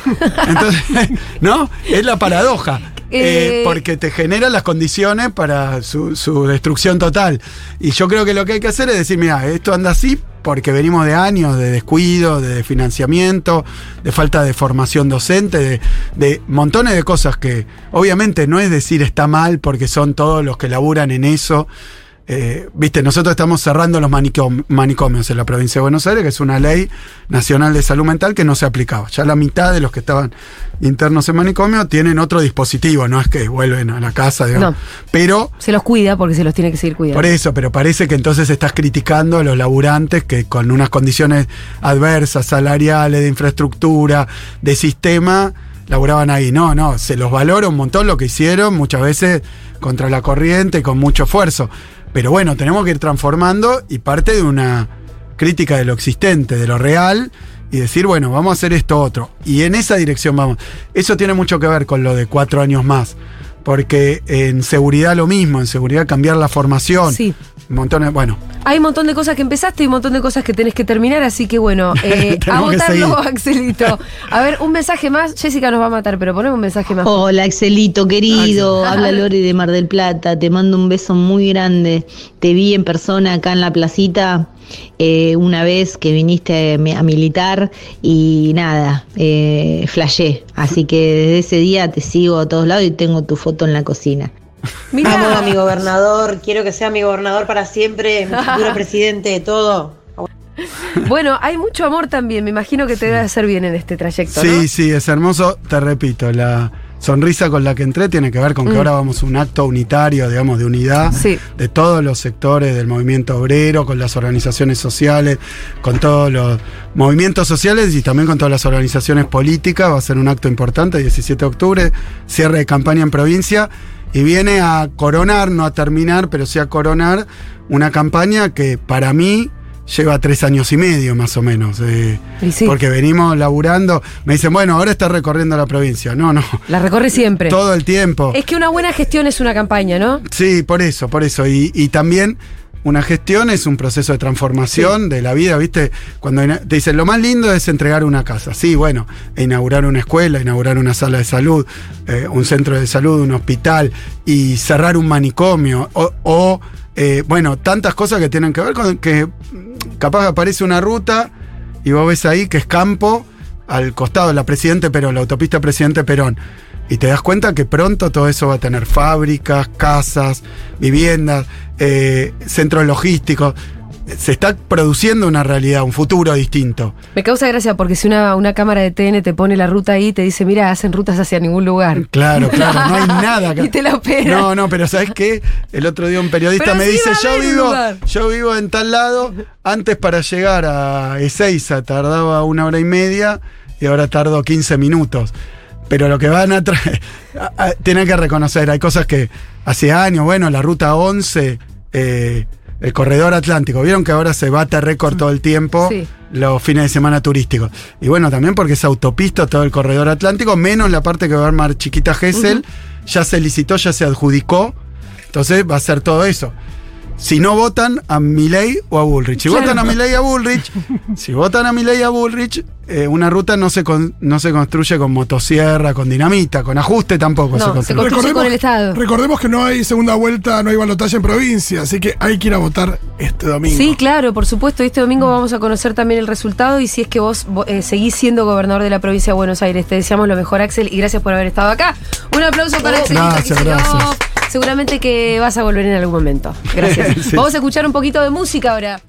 Entonces, *laughs* ¿no? Es la paradoja. *laughs* Eh, Eh, porque te genera las condiciones para su, su destrucción total. Y yo creo que lo que hay que hacer es decir, mira, esto anda así porque venimos de años de descuido, de financiamiento, de falta de formación docente, de, de montones de cosas que obviamente no es decir está mal porque son todos los que laburan en eso. Eh, Viste, nosotros estamos cerrando los manicom- manicomios en la provincia de Buenos Aires, que es una ley nacional de salud mental que no se aplicaba. Ya la mitad de los que estaban internos en manicomio tienen otro dispositivo, no es que vuelven a la casa, digamos. No. Pero Se los cuida porque se los tiene que seguir cuidando. por eso, pero parece que entonces estás criticando a los laburantes que con unas condiciones adversas, salariales, de infraestructura, de sistema, laburaban ahí. No, no, se los valora un montón lo que hicieron, muchas veces contra la corriente y con mucho esfuerzo. Pero bueno, tenemos que ir transformando y parte de una crítica de lo existente, de lo real, y decir, bueno, vamos a hacer esto otro. Y en esa dirección vamos. Eso tiene mucho que ver con lo de cuatro años más. Porque en seguridad lo mismo, en seguridad cambiar la formación. Sí. Montones, bueno, Hay un montón de cosas que empezaste y un montón de cosas que tenés que terminar, así que bueno, *laughs* eh, a Tenemos que votarlo, seguir. Axelito. A ver, un mensaje más. Jessica nos va a matar, pero ponemos un mensaje más. Hola, Axelito, querido. Axel. Habla *laughs* Lore de Mar del Plata. Te mando un beso muy grande. Te vi en persona acá en la placita eh, una vez que viniste a militar y nada, eh, flashé. Así que desde ese día te sigo a todos lados y tengo tu foto en la cocina. Mirá. Amo a mi gobernador, quiero que sea mi gobernador para siempre, mi futuro *laughs* presidente, todo. Bueno, hay mucho amor también. Me imagino que te debe hacer bien en este trayecto, sí, ¿no? sí, es hermoso. Te repito, la sonrisa con la que entré tiene que ver con que Mm. ahora vamos a un acto unitario, digamos, de unidad Sí. de todos los sectores del movimiento obrero, con las organizaciones sociales, con todos los movimientos sociales y también con todas las organizaciones políticas. Va a ser un acto importante, 17 de octubre, cierre de campaña en provincia. Y viene a coronar, no a terminar, pero sí a coronar una campaña que para mí lleva tres años y medio más o menos. eh, sí. Porque venimos laburando. Me dicen, bueno, ahora está recorriendo la provincia. No, no. La recorre siempre. Todo el tiempo. Es que una buena gestión es una campaña, ¿no? Sí, por eso, por eso. Y, y también una gestión es un proceso de transformación de la vida, ¿viste? Cuando te dicen, lo más lindo es entregar una casa. Sí, bueno, e inaugurar una escuela, inaugurar una sala de salud, eh, un centro de salud, un hospital y cerrar un manicomio. O, o, eh, bueno, tantas cosas que tienen que ver con que mm, capaz aparece una ruta y vos ves ahí que es campo al costado de la Presidente Perón, la autopista Presidente Perón. Y te das cuenta que pronto todo eso va a tener fábricas, casas, viviendas, eh, centros logísticos. se está produciendo una realidad, un futuro distinto. Me causa gracia porque si una, una cámara de TN te pone la ruta ahí, te dice, mira, hacen rutas hacia ningún lugar. Claro, *laughs* claro, no hay nada que. Y te la. No, no, pero ¿sabes qué? El otro día un periodista Pero me sí dice, yo vivo, lugar". yo vivo en tal lado, antes para llegar a Ezeiza tardaba una hora y media y ahora tardo 15 minutos. Pero lo que van a traer, *laughs* a- a- tienen que reconocer, hay cosas que hace años, bueno, la ruta 11, eh, el corredor atlántico, vieron que ahora se bate récord todo el tiempo Sí. los fines de semana turísticos. Y bueno, también porque es autopista todo el corredor atlántico, menos la parte que va a armar Chiquita Gesell, ya se licitó, ya se adjudicó, entonces va a ser todo eso. Si no votan a Milei o a Bullrich. Si Claro. votan a Milei y a Bullrich, *laughs* si votan a Milei y a Bullrich, eh, una ruta no se, con- no se construye con motosierra, con dinamita, con ajuste tampoco se No, se construye. construye con el Estado. Recordemos que no hay segunda vuelta, no hay balotaje en provincia, así que hay que ir a votar este domingo. Sí, claro, por supuesto. Este domingo vamos a conocer también el resultado y si es que vos vo- eh, seguís siendo gobernador de la provincia de Buenos Aires. Te deseamos lo mejor, Axel, y gracias por haber estado acá. Un aplauso para Axel. Gracias, gracias. Seguramente que vas a volver en algún momento. Gracias. *laughs* Sí. Vamos a escuchar un poquito de música ahora.